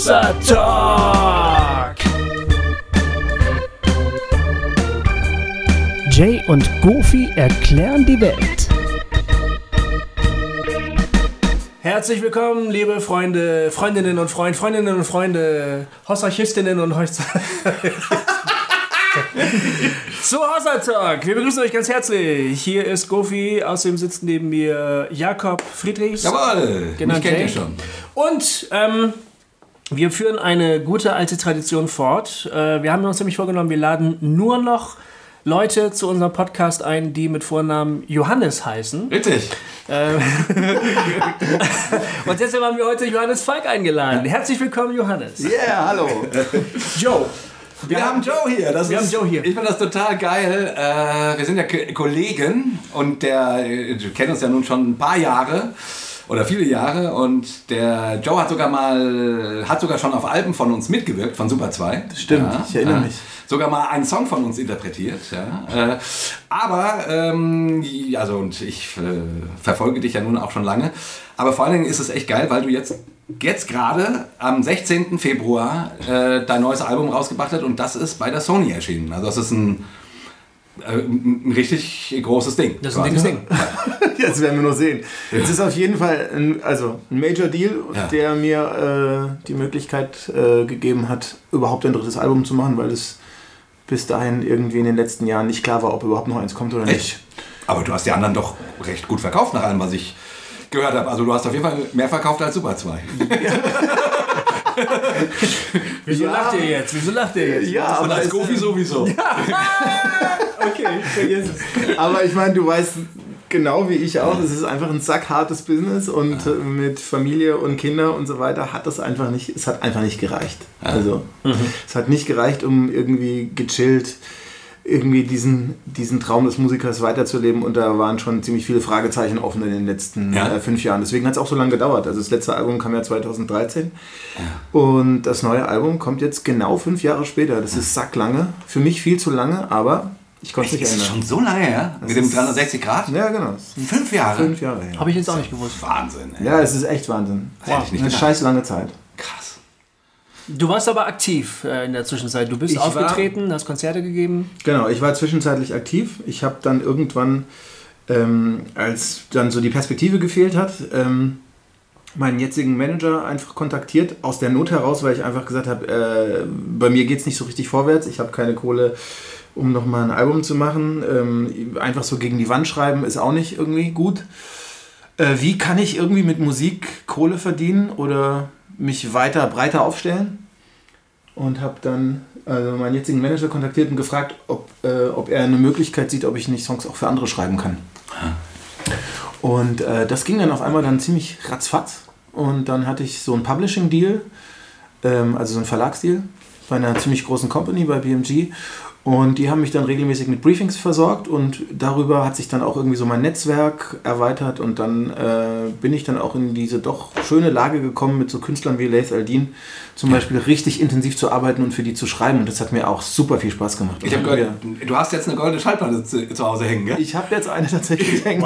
Hossa Talk. Jay und Goofy erklären die Welt. Herzlich willkommen, liebe Freunde, Freundinnen und Freunde, Freundinnen und Freunde, Hossarchistinnen und Hossa. Zu Talk. Wir begrüßen euch ganz herzlich. Hier ist Goofy, außerdem sitzt neben mir Jakob Friedrichs. Jawohl, Genannt mich kennt Jay. ihr schon. Und ähm, wir führen eine gute alte Tradition fort. Äh, wir haben uns nämlich vorgenommen, wir laden nur noch Leute zu unserem Podcast ein, die mit Vornamen Johannes heißen. Richtig. Und deshalb haben wir heute Johannes Falk eingeladen. Herzlich willkommen, Johannes. Yeah, hallo. Joe. Wir, haben Joe hier. Das wir ist, haben Joe hier. Ich finde das total geil. Äh, wir sind ja Ko- Kollegen und der äh, du kennst uns ja nun schon ein paar Jahre oder viele Jahre und der Joe hat sogar mal hat sogar schon auf Alben von uns mitgewirkt von Super 2. Stimmt, ich erinnere mich. Sogar mal einen Song von uns interpretiert. Ja. Äh, aber, ähm, ja, also und ich äh, verfolge dich ja nun auch schon lange. Aber vor allen Dingen ist es echt geil, weil du jetzt, jetzt gerade am 16. Februar äh, dein neues Album rausgebracht hast und das ist bei der Sony erschienen. Also das ist ein, äh, ein ein richtig großes Ding. Das ist ein dickes Ding. Jetzt werden wir nur sehen. Es ist auf jeden Fall ein, also ein Major Deal, Ja. der mir äh, die Möglichkeit äh, gegeben hat, überhaupt ein drittes Album zu machen, weil es bis dahin irgendwie in den letzten Jahren nicht klar war, ob überhaupt noch eins kommt oder nicht. Echt? Aber du hast die anderen doch recht gut verkauft nach allem, was ich gehört habe. Also du hast auf jeden Fall mehr verkauft als Super 2. Wieso Ja. lacht ihr jetzt? Wieso lacht ihr jetzt? Ja, Und als es- Goofy sowieso. Okay, vergiss es. Aber ich meine, du weißt genau wie ich auch, es ist einfach ein sackhartes Business und äh, mit Familie und Kinder und so weiter hat das einfach nicht, es hat einfach nicht gereicht. Also, es hat nicht gereicht, um irgendwie gechillt irgendwie diesen, diesen Traum des Musikers weiterzuleben und da waren schon ziemlich viele Fragezeichen offen in den letzten Ja. äh, fünf Jahren. Deswegen hat es auch so lange gedauert. Also das letzte Album kam ja 2013 und das neue Album kommt jetzt genau fünf Jahre später. Das ist sacklange. Für mich viel zu lange, aber ich konnte es nicht Ist es ändern. schon so lange her? Mit dem ist- 360 Grad? Ja, genau. Fünf Jahre? Fünf Jahre her. Habe ich jetzt auch nicht gewusst. Wahnsinn, ey. Ja, es ist echt Wahnsinn. Hätte ich nicht Eine gedacht. scheiß lange Zeit. Du warst aber aktiv äh, in der Zwischenzeit. Du bist Ich war- aufgetreten, hast Konzerte gegeben. Genau, ich war zwischenzeitlich aktiv. Ich habe dann irgendwann, ähm, als dann so die Perspektive gefehlt hat, ähm, meinen jetzigen Manager einfach kontaktiert, aus der Not heraus, weil ich einfach gesagt habe, äh, bei mir geht es nicht so richtig vorwärts, ich habe keine Kohle, um nochmal ein Album zu machen. Ähm, einfach so gegen die Wand schreiben ist auch nicht irgendwie gut. Äh, wie kann ich irgendwie mit Musik Kohle verdienen oder mich weiter breiter aufstellen? Und habe dann also meinen jetzigen Manager kontaktiert und gefragt, ob, äh, ob er eine Möglichkeit sieht, ob ich nicht Songs auch für andere schreiben kann. Und äh, das ging dann auf einmal dann ziemlich ratzfatz. Und dann hatte ich so einen Publishing-Deal, ähm, also so einen Verlagsdeal bei einer ziemlich großen Company, bei BMG. Und die haben mich dann regelmäßig mit Briefings versorgt und darüber hat sich dann auch irgendwie so mein Netzwerk erweitert und dann äh, bin ich dann auch in diese doch schöne Lage gekommen, mit so Künstlern wie Laith Aldin zum Beispiel richtig intensiv zu arbeiten und für die zu schreiben und das hat mir auch super viel Spaß gemacht. Ich gehört, du hast jetzt eine goldene Schallplatte zu, zu Hause hängen, gell? ich habe jetzt eine tatsächlich hängen.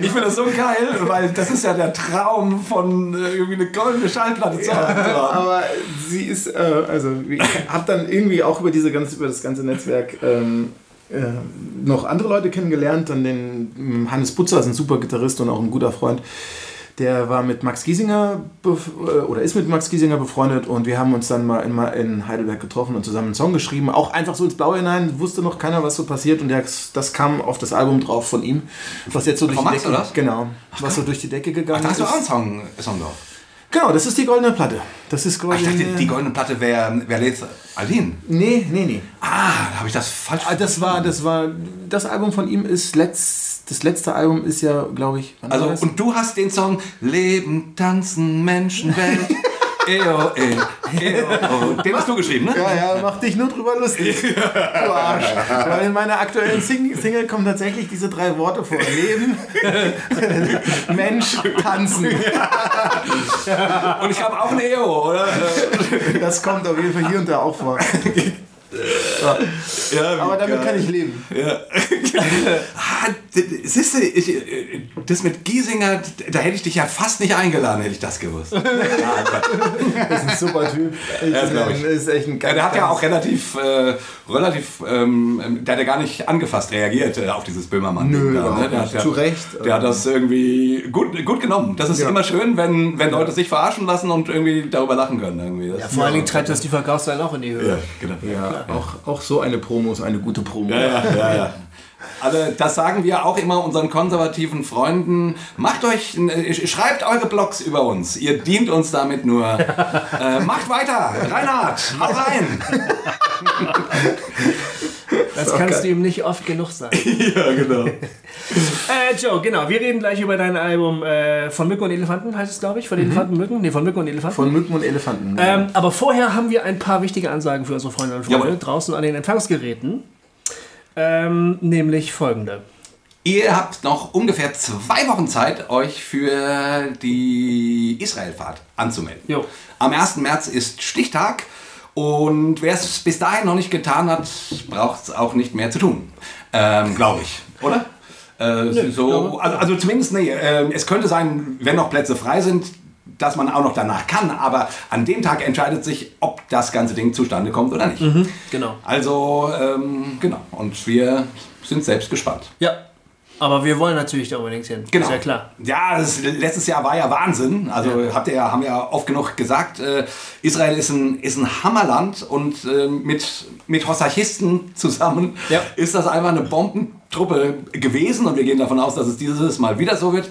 Ich finde das so geil, weil das ist ja der Traum von äh, irgendwie eine goldene Schallplatte zu Hause haben. Aber sie ist, äh, also ich habe dann irgendwie auch über, diese ganze, über das ganze Netzwerk ähm, äh, noch andere Leute kennengelernt. Dann den ähm, Hannes Butzer, ist ein super Gitarrist und auch ein guter Freund. Der war mit Max Giesinger äh, oder ist mit Max Giesinger befreundet und wir haben uns dann mal in, in Heidelberg getroffen und zusammen einen Song geschrieben. Auch einfach so ins Blaue hinein, wusste noch keiner, was so passiert und der, das kam auf das Album drauf von ihm. Was jetzt so durch die Decke? Genau, was so durch die Decke gegangen Da hast du auch einen. Song, Song drauf. Genau, das ist die goldene Platte. Das ist Ach, quasi. ich dachte, die goldene Platte wäre wär Leth Aldin. Nee, nee, nee. Ah, da habe ich das falsch Ah, Das war, das war, das Album von ihm ist letzt, das letzte Album ist ja, glaube ich, Also, und du hast den Song Leben, Tanzen, Menschenwelt. Eo, eo, eo. Den hast du geschrieben, ne? ja, ja, mach dich nur drüber lustig. Du Arsch. Weil in meiner aktuellen Sing Single kommen tatsächlich diese drei Worte vor. Leben, Mensch, tanzen. Und ich habe auch ein Eo, oder? Das kommt auf jeden Fall hier und da auch vor. Ja, Aber damit geil. kann ich leben. Ja. ah, siehst du, ich, das mit Giesinger, da hätte ich dich ja fast nicht eingeladen, hätte ich das gewusst. ah, das ist ein super Typ. Ich ja, ich. Ist echt ein ja, der hat ja auch relativ, äh, relativ ähm, der hat ja gar nicht angefasst reagiert äh, auf dieses Böhmermann. Nö, da, ne? der hat, zu Recht. Der hat das irgendwie gut, gut genommen. Das ist ja. immer schön, wenn, wenn Leute sich verarschen lassen und irgendwie darüber lachen können. Irgendwie. ja, vor allen Dingen treibt das die Verkaufszahlen auch in die Höhe. Ja, genau. Ja, auch, auch so eine Promo ist eine gute Promo. Ja, ja, ja. ja. Also das sagen wir auch immer unseren konservativen Freunden. Macht euch, schreibt eure Blogs über uns. Ihr dient uns damit nur. äh, macht weiter, Reinhard, hau rein. Das kannst geil. du ihm nicht oft genug sagen. ja, genau. äh, Joe, genau. Wir reden gleich über dein Album äh, von Mücken und Elefanten, heißt es, glaube ich. Von mhm. Elefanten, Mücken? Nee, von Mücken und Elefanten. Von Mücken und Elefanten. Ähm, aber vorher haben wir ein paar wichtige Ansagen für unsere Freunde und Freunde Jawohl. draußen an den Empfangsgeräten. Ähm, nämlich folgende. Ihr habt noch ungefähr zwei Wochen Zeit, euch für die Israelfahrt anzumelden. Jo. Am 1. März ist Stichtag. Und wer es bis dahin noch nicht getan hat, braucht es auch nicht mehr zu tun. Ähm, Glaube ich, oder? Äh, Nö, so, also, also, zumindest, nee, äh, es könnte sein, wenn noch Plätze frei sind, dass man auch noch danach kann, aber an dem Tag entscheidet sich, ob das ganze Ding zustande kommt oder nicht. Mhm, genau. Also, ähm, genau. Und wir sind selbst gespannt. Ja, aber wir wollen natürlich da unbedingt hin. Genau. Ist ja klar. Ja, das, letztes Jahr war ja Wahnsinn. Also ja. habt ihr ja, haben ja oft genug gesagt, äh, Israel ist ein, ist ein Hammerland und äh, mit, mit Hossachisten zusammen ja. ist das einfach eine Bombentruppe gewesen und wir gehen davon aus, dass es dieses Mal wieder so wird.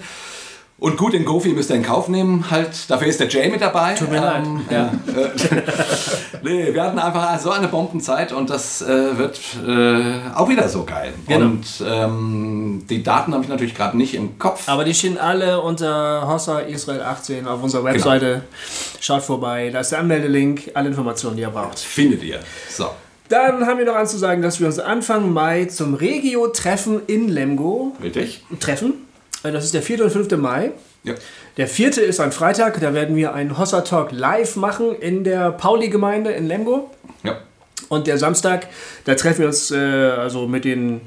Und gut, den Gofi müsst ihr in Kauf nehmen. Halt, dafür ist der Jay mit dabei. Tut mir ähm, leid. Ja. nee, wir hatten einfach so eine Bombenzeit und das äh, wird äh, auch wieder so geil. Genau. Und ähm, die Daten habe ich natürlich gerade nicht im Kopf. Aber die stehen alle unter Hossa Israel 18 auf unserer genau. Webseite. Genau. Schaut vorbei, da ist der Anmeldelink, alle Informationen, die ihr braucht. Findet ihr. So. Dann haben wir noch anzusagen, dass wir uns Anfang Mai zum Regio-Treffen in Lemgo Richtig. treffen. Äh, das ist der 4. und 5. Mai. Ja. Der 4. ist ein Freitag, da werden wir einen Hossa Talk live machen in der Pauli-Gemeinde in Lemgo. Ja. Und der Samstag, da treffen wir uns äh, also mit den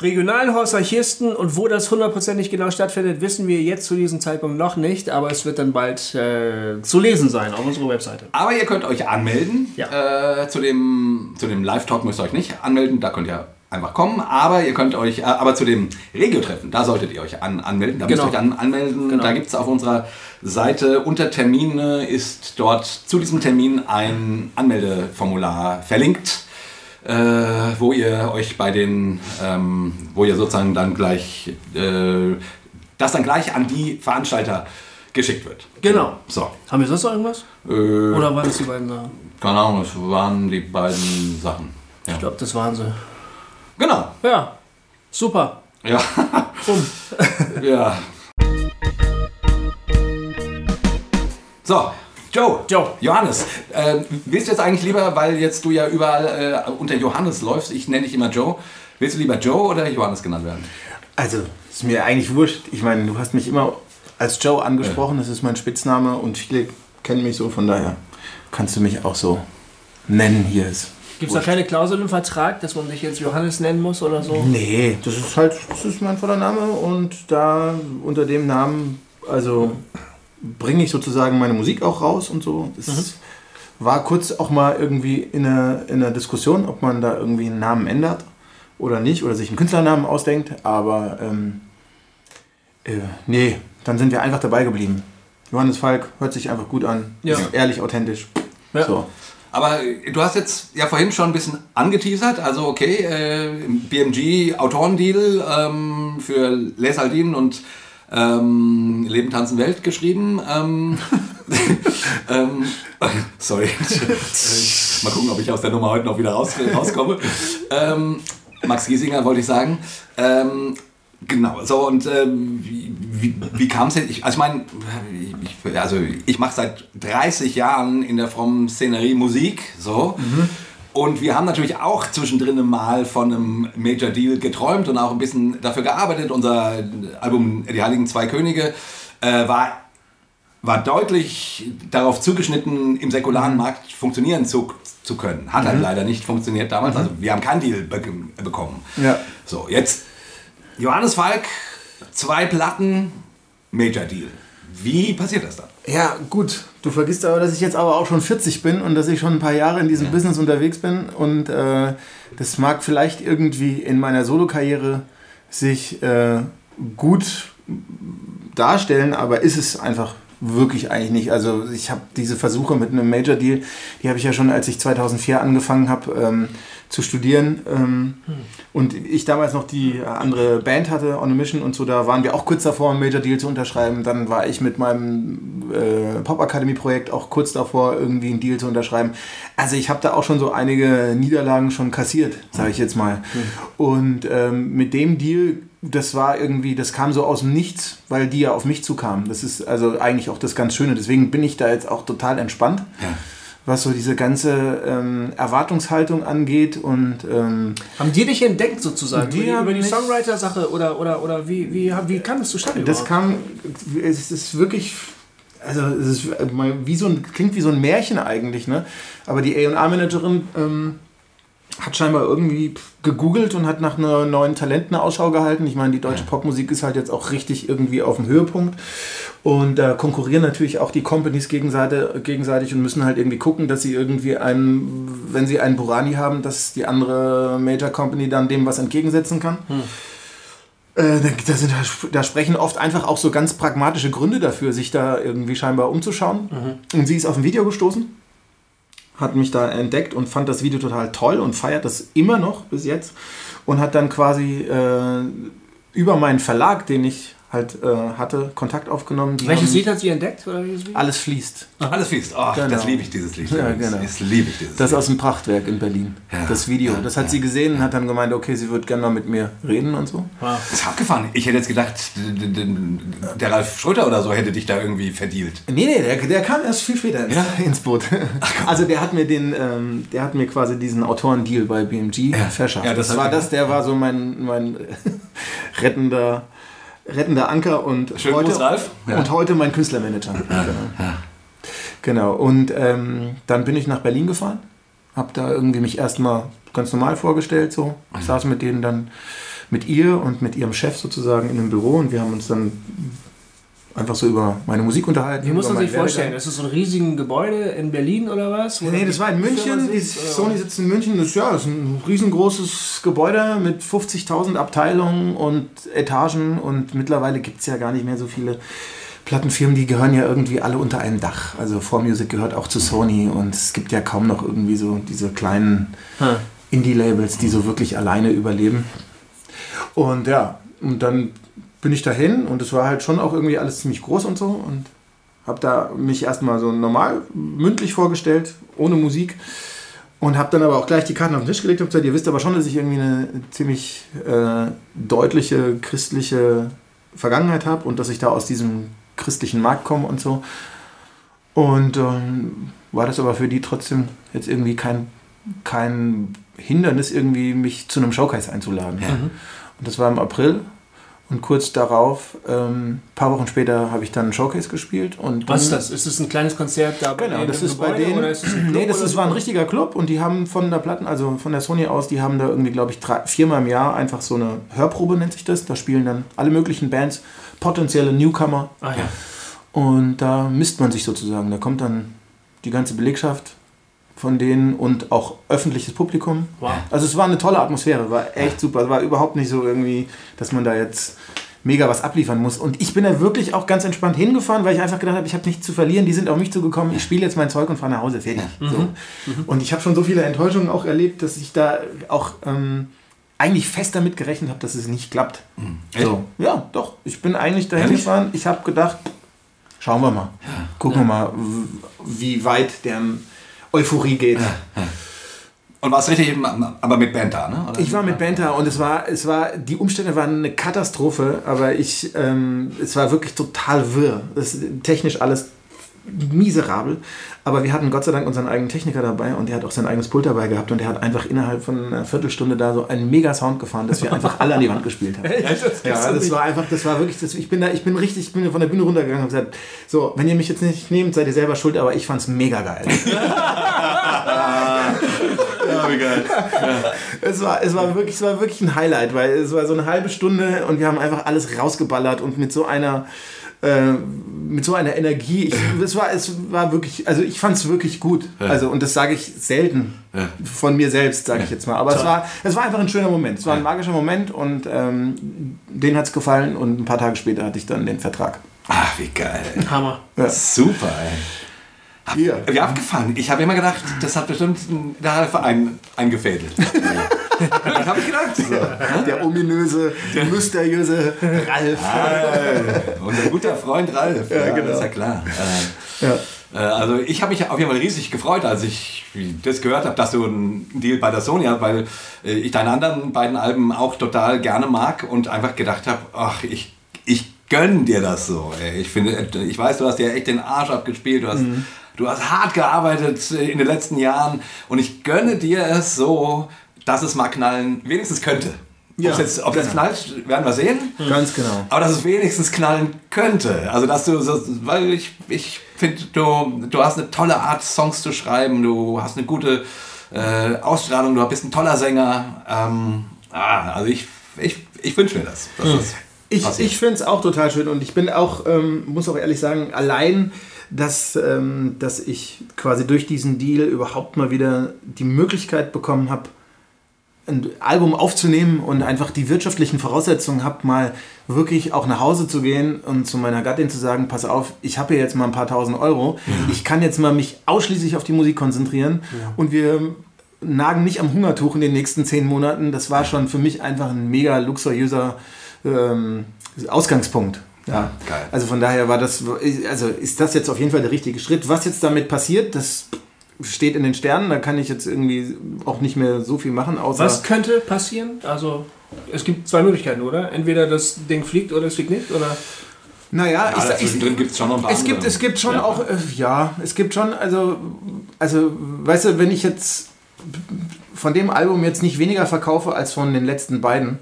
regionalen Hossarchisten und wo das hundertprozentig genau stattfindet, wissen wir jetzt zu diesem Zeitpunkt noch nicht, aber es wird dann bald äh, zu lesen sein auf unserer Webseite. Aber ihr könnt euch anmelden. Ja. Äh, zu dem, zu dem Live-Talk müsst ihr euch nicht anmelden, da könnt ihr einfach kommen. Aber ihr könnt euch, äh, aber zu dem Regio-Treffen, da solltet ihr euch an, anmelden. Da genau. müsst ihr euch an, anmelden. Genau. Da gibt es auf unserer Seite unter Termine ist dort zu diesem Termin ein Anmeldeformular verlinkt. Äh, wo ihr euch bei den, ähm, wo ihr sozusagen dann gleich, äh, das dann gleich an die Veranstalter geschickt wird. Genau. So. Haben wir sonst noch irgendwas? Äh, Oder waren das die beiden Sachen? Keine Ahnung, es waren die beiden Sachen. Ja. Ich glaube, das waren sie. Genau. Ja, super. Ja. Bumm. ja. So, Joe. Joe. Johannes. Äh, willst du jetzt eigentlich lieber, weil jetzt du ja überall äh, unter Johannes läufst, ich nenne dich immer Joe, willst du lieber Joe oder Johannes genannt werden? Also, ist mir eigentlich wurscht. Ich meine, du hast mich immer als Joe angesprochen, ja. das ist mein Spitzname und viele kennen mich so, von daher kannst du mich auch so nennen hier. Ist Gibt es da keine Klausel im Vertrag, dass man sich jetzt Johannes nennen muss oder so? Nee, das ist halt, das ist mein voller Name und da unter dem Namen, also bringe ich sozusagen meine Musik auch raus und so. Das mhm. war kurz auch mal irgendwie in einer, in einer Diskussion, ob man da irgendwie einen Namen ändert oder nicht oder sich einen Künstlernamen ausdenkt, aber ähm, äh, nee, dann sind wir einfach dabei geblieben. Johannes Falk hört sich einfach gut an, ja. ehrlich, authentisch. Ja. So. Aber du hast jetzt ja vorhin schon ein bisschen angeteasert, also okay, äh, BMG Autorendeal ähm, für Les Aldin und ähm, Leben, Tanzen, Welt geschrieben. Ähm, ähm, sorry. Mal gucken, ob ich aus der Nummer heute noch wieder raus, rauskomme. Ähm, Max Giesinger wollte ich sagen. Genau, so und ähm, wie, wie, kam es jetzt? Also ich meine, ich, also ich mache seit 30 Jahren in der frommen Szenerie Musik, so. Mhm. Und wir haben natürlich auch zwischendrin mal von einem Major Deal geträumt und auch ein bisschen dafür gearbeitet. Unser Album Die Heiligen Zwei Könige äh, war war deutlich darauf zugeschnitten, im säkularen Markt funktionieren zu, zu können. Hat halt leider nicht funktioniert damals. Also wir haben keinen Deal be bekommen. Ja. So, jetzt Johannes Falk, zwei Platten, Major Deal. Wie passiert das dann? Ja, gut. Du vergisst aber, dass ich jetzt aber auch schon 40 bin und dass ich schon ein paar Jahre in diesem Business unterwegs bin. Und äh, das mag vielleicht irgendwie in meiner Solokarriere sich äh, gut darstellen, aber ist es einfach wirklich eigentlich nicht. Also ich habe diese Versuche mit einem Major Deal, die habe ich ja schon, als ich 2004 angefangen habe ähm, zu studieren ähm, und ich damals noch die andere Band hatte, On a Mission und so, da waren wir auch kurz davor, einen Major Deal zu unterschreiben. Dann war ich mit meinem äh, Pop Academy Projekt auch kurz davor, irgendwie einen Deal zu unterschreiben. Also ich habe da auch schon so einige Niederlagen schon kassiert, sage ich jetzt mal. Und ähm, mit dem Deal das war irgendwie, das kam so aus dem Nichts, weil die ja auf mich zukamen. Das ist also eigentlich auch das ganz Schöne. Deswegen bin ich da jetzt auch total entspannt, Ja. Was so diese ganze ähm, Erwartungshaltung angeht. Und ähm, Haben die dich entdeckt sozusagen? Die über die, über die Songwriter-Sache oder, oder, oder wie, wie, wie kam das zustande? das überhaupt? kam, es ist wirklich, also es ist mal wie so ein, klingt wie so ein Märchen eigentlich, ne? Aber die A&R-Managerin ähm, hat scheinbar irgendwie gegoogelt und hat nach einer neuen Talenten Ausschau gehalten. Ich meine, die deutsche Popmusik ist halt jetzt auch richtig irgendwie auf dem Höhepunkt. Und da konkurrieren natürlich auch die Companies gegenseitig, und müssen halt irgendwie gucken, dass sie irgendwie einen, wenn sie einen Burani haben, dass die andere Major Company dann dem was entgegensetzen kann. Äh, da, sind, da sprechen oft einfach auch so ganz pragmatische Gründe dafür, sich da irgendwie scheinbar umzuschauen. Und sie ist auf ein Video gestoßen, hat mich da entdeckt und fand das Video total toll und feiert das immer noch bis jetzt. Und hat dann quasi äh, über meinen Verlag, den ich halt äh, hatte, Kontakt aufgenommen. Die Welches haben- Lied hat sie entdeckt? Oder welches Lied? Alles fließt. Alles fließt. Oh, Genau. das liebe ich, dieses Lied. Ja, genau. Das liebe ich, dieses Das Lied. aus dem Prachtwerk in Berlin. Ja, das Video. ja, Das hat ja. sie gesehen und hat dann gemeint, okay, sie würde gerne mal mit mir reden und so. Wow. Das ist abgefahren. Ich hätte jetzt gedacht, der Ralf Schröter oder so hätte dich da irgendwie verdealt. Nee, nee, der, der kam erst viel später ins, Ja? ins Boot. Also der hat mir den, ähm, der hat mir quasi diesen Autorendeal bei BMG Ja. verschafft. Ja, das das war das, der war so mein, mein rettender, rettender Anker und Schönen heute, Gruß, Ralf. Ja. und heute mein Künstlermanager. Genau. genau. Und ähm, dann bin ich nach Berlin gefahren, habe da irgendwie mich erstmal ganz normal vorgestellt, so saß mit denen dann mit ihr und mit ihrem Chef sozusagen in einem Büro und wir haben uns dann einfach so über meine Musik unterhalten. Wie muss man sich vorstellen? Werdegang. Ist das so ein riesiges Gebäude in Berlin oder was? Wo Nee, das war in München. Die oder? Sony sitzt in München. Das, ja, das ist ein riesengroßes Gebäude mit 50.000 Abteilungen und Etagen. Und mittlerweile gibt es ja gar nicht mehr so viele Plattenfirmen. Die gehören ja irgendwie alle unter einem Dach. Also 4Music gehört auch zu Sony. Und es gibt ja kaum noch irgendwie so diese kleinen Hm. Indie-Labels, die so wirklich alleine überleben. Und ja, und dann bin ich dahin und es war halt schon auch irgendwie alles ziemlich groß und so und habe da mich erstmal so normal mündlich vorgestellt, ohne Musik und habe dann aber auch gleich die Karten auf den Tisch gelegt und gesagt, ihr wisst aber schon, dass ich irgendwie eine ziemlich äh, deutliche christliche Vergangenheit habe und dass ich da aus diesem christlichen Markt komme und so. Und ähm, war das aber für die trotzdem jetzt irgendwie kein, kein Hindernis, irgendwie mich zu einem Showcase einzuladen. Ja. Und das war im April. Und kurz darauf, ein paar Wochen später, habe ich dann ein Showcase gespielt. Und Was ist das? Ist das ein kleines Konzert da bei Genau, denen das ist bei Gebäude denen. Oder ist nee, das ist, war ein richtiger Club und die haben von der Platten, also von der Sony aus, die haben da irgendwie, glaube ich, drei, viermal im Jahr einfach so eine Hörprobe, nennt sich das. Da spielen dann alle möglichen Bands, potenzielle Newcomer. Ah, ja. Und da misst man sich sozusagen. Da kommt dann die ganze Belegschaft von denen und auch öffentliches Publikum. Wow. Also es war eine tolle Atmosphäre, war echt super. Es war überhaupt nicht so irgendwie, dass man da jetzt mega was abliefern muss. Und ich bin da wirklich auch ganz entspannt hingefahren, weil ich einfach gedacht habe, ich habe nichts zu verlieren. Die sind auf mich zugekommen, ich spiele jetzt mein Zeug und fahre nach Hause, fertig. So. Und ich habe schon so viele Enttäuschungen auch erlebt, dass ich da auch ähm, eigentlich fest damit gerechnet habe, dass es nicht klappt. Echt? So. Ja, doch. Ich bin eigentlich dahin Ehrlich? gefahren. Ich habe gedacht, schauen wir mal. Gucken wir mal, wie weit deren Euphorie geht. Und warst richtig, eben, aber mit Band da, ne? Oder? Ich war mit Band da und es war, es war, die Umstände waren eine Katastrophe, aber ich, ähm, es war wirklich total wirr. Das, technisch alles miserabel. Aber wir hatten Gott sei Dank unseren eigenen Techniker dabei und der hat auch sein eigenes Pult dabei gehabt und der hat einfach innerhalb von einer Viertelstunde da so einen mega Sound gefahren, dass wir einfach alle an die Wand gespielt haben. ja, das war einfach, das war wirklich, das, ich bin da, ich bin richtig, ich bin von der Bühne runtergegangen und gesagt, so, wenn ihr mich jetzt nicht nehmt, seid ihr selber schuld, aber ich fand's mega geil. Ja, wie geil. Es war, es, war wirklich, es war wirklich ein Highlight, weil es war so eine halbe Stunde und wir haben einfach alles rausgeballert und mit so einer äh, mit so einer Energie. Ich, es, war, es war wirklich, also ich fand es wirklich gut. Also, und das sage ich selten Ja. von mir selbst, sage ich Ja. jetzt mal. Aber es war, es war einfach ein schöner Moment. Es war ein Ja. magischer Moment und ähm, denen hat es gefallen und ein paar Tage später hatte ich dann den Vertrag. Ach, wie geil. Hammer. Ja. Super, ey. Hier. Wie abgefahren. Ich habe immer gedacht, das hat bestimmt der Ralf ein, eingefädelt. das habe ich gedacht. So. Der ominöse, mysteriöse Ralf. Ah, unser guter Freund Ralf. Ja, genau. Das ist ja klar. Äh, Ja. äh, also ich habe mich auf jeden Fall riesig gefreut, als ich das gehört habe, dass du einen Deal bei der Sony hast, weil äh, ich deine anderen beiden Alben auch total gerne mag und einfach gedacht habe, ach, ich, ich gönn dir das so. Ey. Ich finde, ich weiß, du hast dir echt den Arsch abgespielt, du hast, Mhm. du hast hart gearbeitet äh, in den letzten Jahren und ich gönne dir es so, dass es mal knallen wenigstens könnte. Ja, Ob's jetzt, ob es jetzt knallt, werden wir sehen. Ganz genau. Aber dass es wenigstens knallen könnte. Also, dass du so, weil ich, ich finde, du, du hast eine tolle Art, Songs zu schreiben, du hast eine gute äh, Ausstrahlung, du bist ein toller Sänger. Ähm, ah, also, ich, ich, ich wünsche mir das. dass das Ich, ich finde es auch total schön und ich bin auch, ähm, muss auch ehrlich sagen, allein, dass, ähm, dass ich quasi durch diesen Deal überhaupt mal wieder die Möglichkeit bekommen habe, ein Album aufzunehmen und einfach die wirtschaftlichen Voraussetzungen habe, mal wirklich auch nach Hause zu gehen und zu meiner Gattin zu sagen, pass auf, ich habe hier jetzt mal ein paar tausend Euro, ich kann jetzt mal mich ausschließlich auf die Musik konzentrieren und wir nagen nicht am Hungertuch in den nächsten zehn Monaten. Das war schon für mich einfach ein mega luxuriöser ähm, Ausgangspunkt. Ja, geil. Also von daher war das, also ist das jetzt auf jeden Fall der richtige Schritt. Was jetzt damit passiert, das steht in den Sternen. Da kann ich jetzt irgendwie auch nicht mehr so viel machen, außer Was könnte passieren? Also, es gibt zwei Möglichkeiten, oder? Entweder das Ding fliegt oder es fliegt nicht, oder? naja, ja, dazwischen gibt es schon noch ein paar Es gibt, es gibt schon Ja. auch, äh, ja, es gibt schon, also, also, weißt du, wenn ich jetzt von dem Album jetzt nicht weniger verkaufe als von den letzten beiden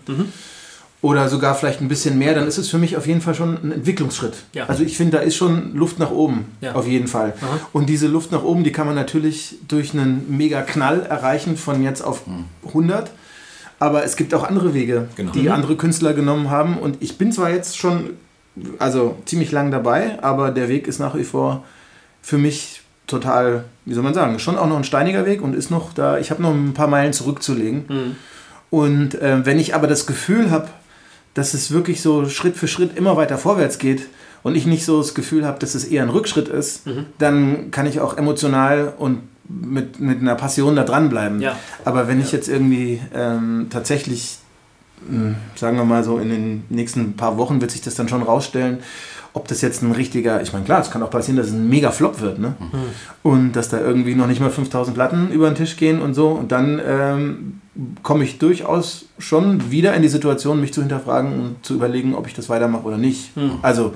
oder sogar vielleicht ein bisschen mehr, dann ist es für mich auf jeden Fall schon ein Entwicklungsschritt. Ja. Also ich finde, da ist schon Luft nach oben, Ja. auf jeden Fall. Aha. Und diese Luft nach oben, die kann man natürlich durch einen mega Knall erreichen von jetzt auf 100. Aber es gibt auch andere Wege, Genau. die Mhm. andere Künstler genommen haben. Und ich bin zwar jetzt schon also ziemlich lang dabei, aber der Weg ist nach wie vor für mich total, wie soll man sagen, schon auch noch ein steiniger Weg und ist noch da, ich habe noch ein paar Meilen zurückzulegen. Mhm. Und äh, wenn ich aber das Gefühl habe, dass es wirklich so Schritt für Schritt immer weiter vorwärts geht und ich nicht so das Gefühl habe, dass es eher ein Rückschritt ist, Mhm. dann kann ich auch emotional und mit, mit einer Passion da dranbleiben. Ja. Aber wenn ich jetzt irgendwie ähm, tatsächlich, mh, sagen wir mal so, in den nächsten paar Wochen wird sich das dann schon rausstellen, ob das jetzt ein richtiger, ich meine, klar, es kann auch passieren, dass es ein mega Flop wird, ne? Und dass da irgendwie noch nicht mal 5000 Platten über den Tisch gehen und so. Und dann ähm, komme ich durchaus schon wieder in die Situation, mich zu hinterfragen und zu überlegen, ob ich das weitermache oder nicht. Also,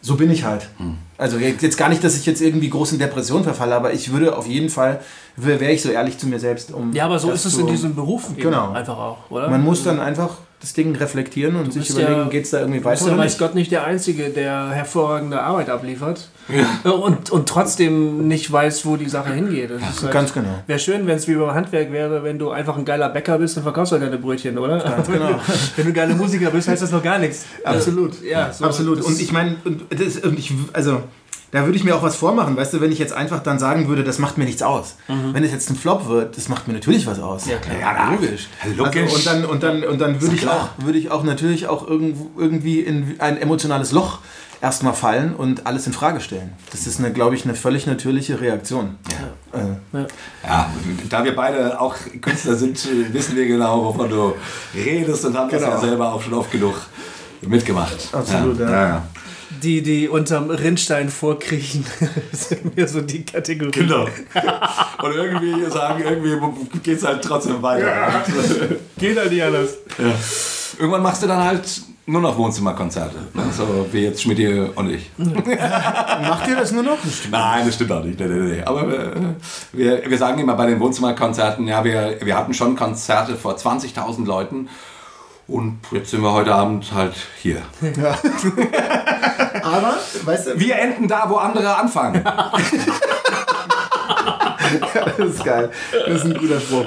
so bin ich halt. Also jetzt gar nicht, dass ich jetzt irgendwie groß in Depression verfalle, aber ich würde auf jeden Fall, wäre ich so ehrlich zu mir selbst, um. Ja, aber so ist es in diesem Beruf eben Genau. einfach auch, oder? Man muss dann einfach das Ding reflektieren und sich überlegen, ja- geht es da irgendwie Du bist weiter ja weiß nicht? Gott nicht der Einzige, der hervorragende Arbeit abliefert und, und trotzdem nicht weiß, wo die Sache hingeht. Das ist halt, Ganz genau. Wäre schön, wenn es wie beim Handwerk wäre, wenn du einfach ein geiler Bäcker bist und verkaufst halt deine Brötchen, oder? Ganz genau. wenn du ein geiler Musiker bist, heißt das noch gar nichts. Absolut. Ja, so, Absolut. Und ich meine, und das, und ich, also, da würde ich mir auch was vormachen, weißt du, wenn ich jetzt einfach dann sagen würde, das macht mir nichts aus. Wenn es jetzt ein Flop wird, das macht mir natürlich was aus. Mhm. Ja, klar. ja logisch. Logisch. Also, und dann, und dann, und dann würde ich, auch, würde ich auch natürlich auch irgendwo, irgendwie in ein emotionales Loch erstmal fallen und alles in Frage stellen. Das ist, eine, glaube ich, eine völlig natürliche Reaktion. Äh, Ja, da wir beide auch Künstler sind, wissen wir genau, wovon du redest und haben das Genau. ja selber auch schon oft genug mitgemacht. Absolut, ja. ja. Ja. Die, die unterm Rinnstein vorkriechen, sind mir so die Kategorie. Genau. Und irgendwie sagen, irgendwie geht es halt trotzdem weiter. Geht halt nicht anders. Ja. Irgendwann machst du dann halt nur noch Wohnzimmerkonzerte. Ne? So wie jetzt Schmidt und ich. Macht ihr das nur noch? Nein, das stimmt auch nicht. Nee, nee, nee. Aber wir, wir, wir sagen immer bei den Wohnzimmerkonzerten, ja, wir, wir hatten schon Konzerte vor 20.000 Leuten. Und jetzt sind wir heute Abend halt hier. Ja. Aber, weißt du, Wir enden da, wo andere anfangen. das ist geil. Das ist ein guter Spruch.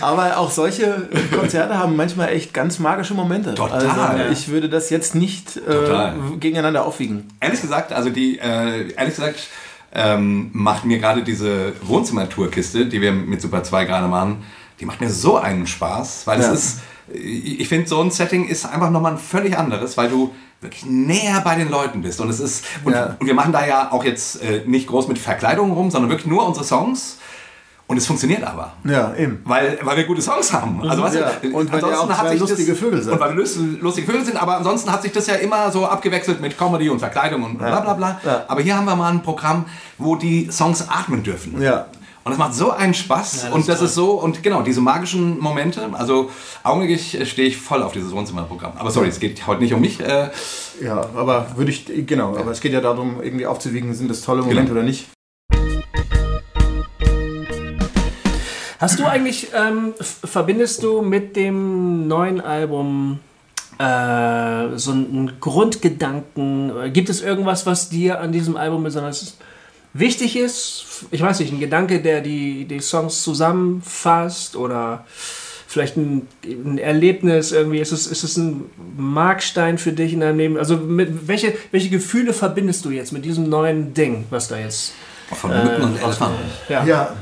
Aber auch solche Konzerte haben manchmal echt ganz magische Momente. Total. Also ich würde das jetzt nicht äh, gegeneinander aufwiegen. Ehrlich gesagt, also die, äh, ehrlich gesagt, ähm, macht mir gerade diese Wohnzimmertourkiste, die wir mit Super 2 gerade machen, die macht mir so einen Spaß, weil Ja. es ist, ich finde, so ein Setting ist einfach nochmal ein völlig anderes, weil du wirklich näher bei den Leuten bist. Und es ist, und, Ja. und wir machen da ja auch jetzt äh, nicht groß mit Verkleidungen rum, sondern wirklich nur unsere Songs. Und es funktioniert aber. Ja, eben. Weil, weil wir gute Songs haben. Also, weißt Ja, du, und weil ansonsten auch hat zwei sich lustige das, Vögel seid. Und weil wir lust- lustige Vögel sind, aber ansonsten hat sich das ja immer so abgewechselt mit Comedy und Verkleidung und bla bla bla. Ja. Aber hier haben wir mal ein Programm, wo die Songs atmen dürfen. Ja. Und das macht so einen Spaß. das und ist das toll. ist so, und genau, diese magischen Momente, also augenblicklich äh, stehe ich voll auf dieses Wohnzimmerprogramm. Aber sorry, es geht heute nicht um mich. Äh, Ja, aber würde ich, genau, aber es geht ja darum, irgendwie aufzuwiegen, sind das tolle Momente Genau. oder nicht. Hast du eigentlich, ähm, verbindest du mit dem neuen Album äh, so einen Grundgedanken? Äh, Gibt es irgendwas, was dir an diesem Album besonders wichtig ist? Ich weiß nicht, ein Gedanke, der die, die Songs zusammenfasst oder vielleicht ein, ein Erlebnis irgendwie? Ist es, ist es ein Markstein für dich in deinem Leben? Also mit, welche, welche Gefühle verbindest du jetzt mit diesem neuen Ding, was da jetzt... von Mücken und? Elefanten. Ja. Ja,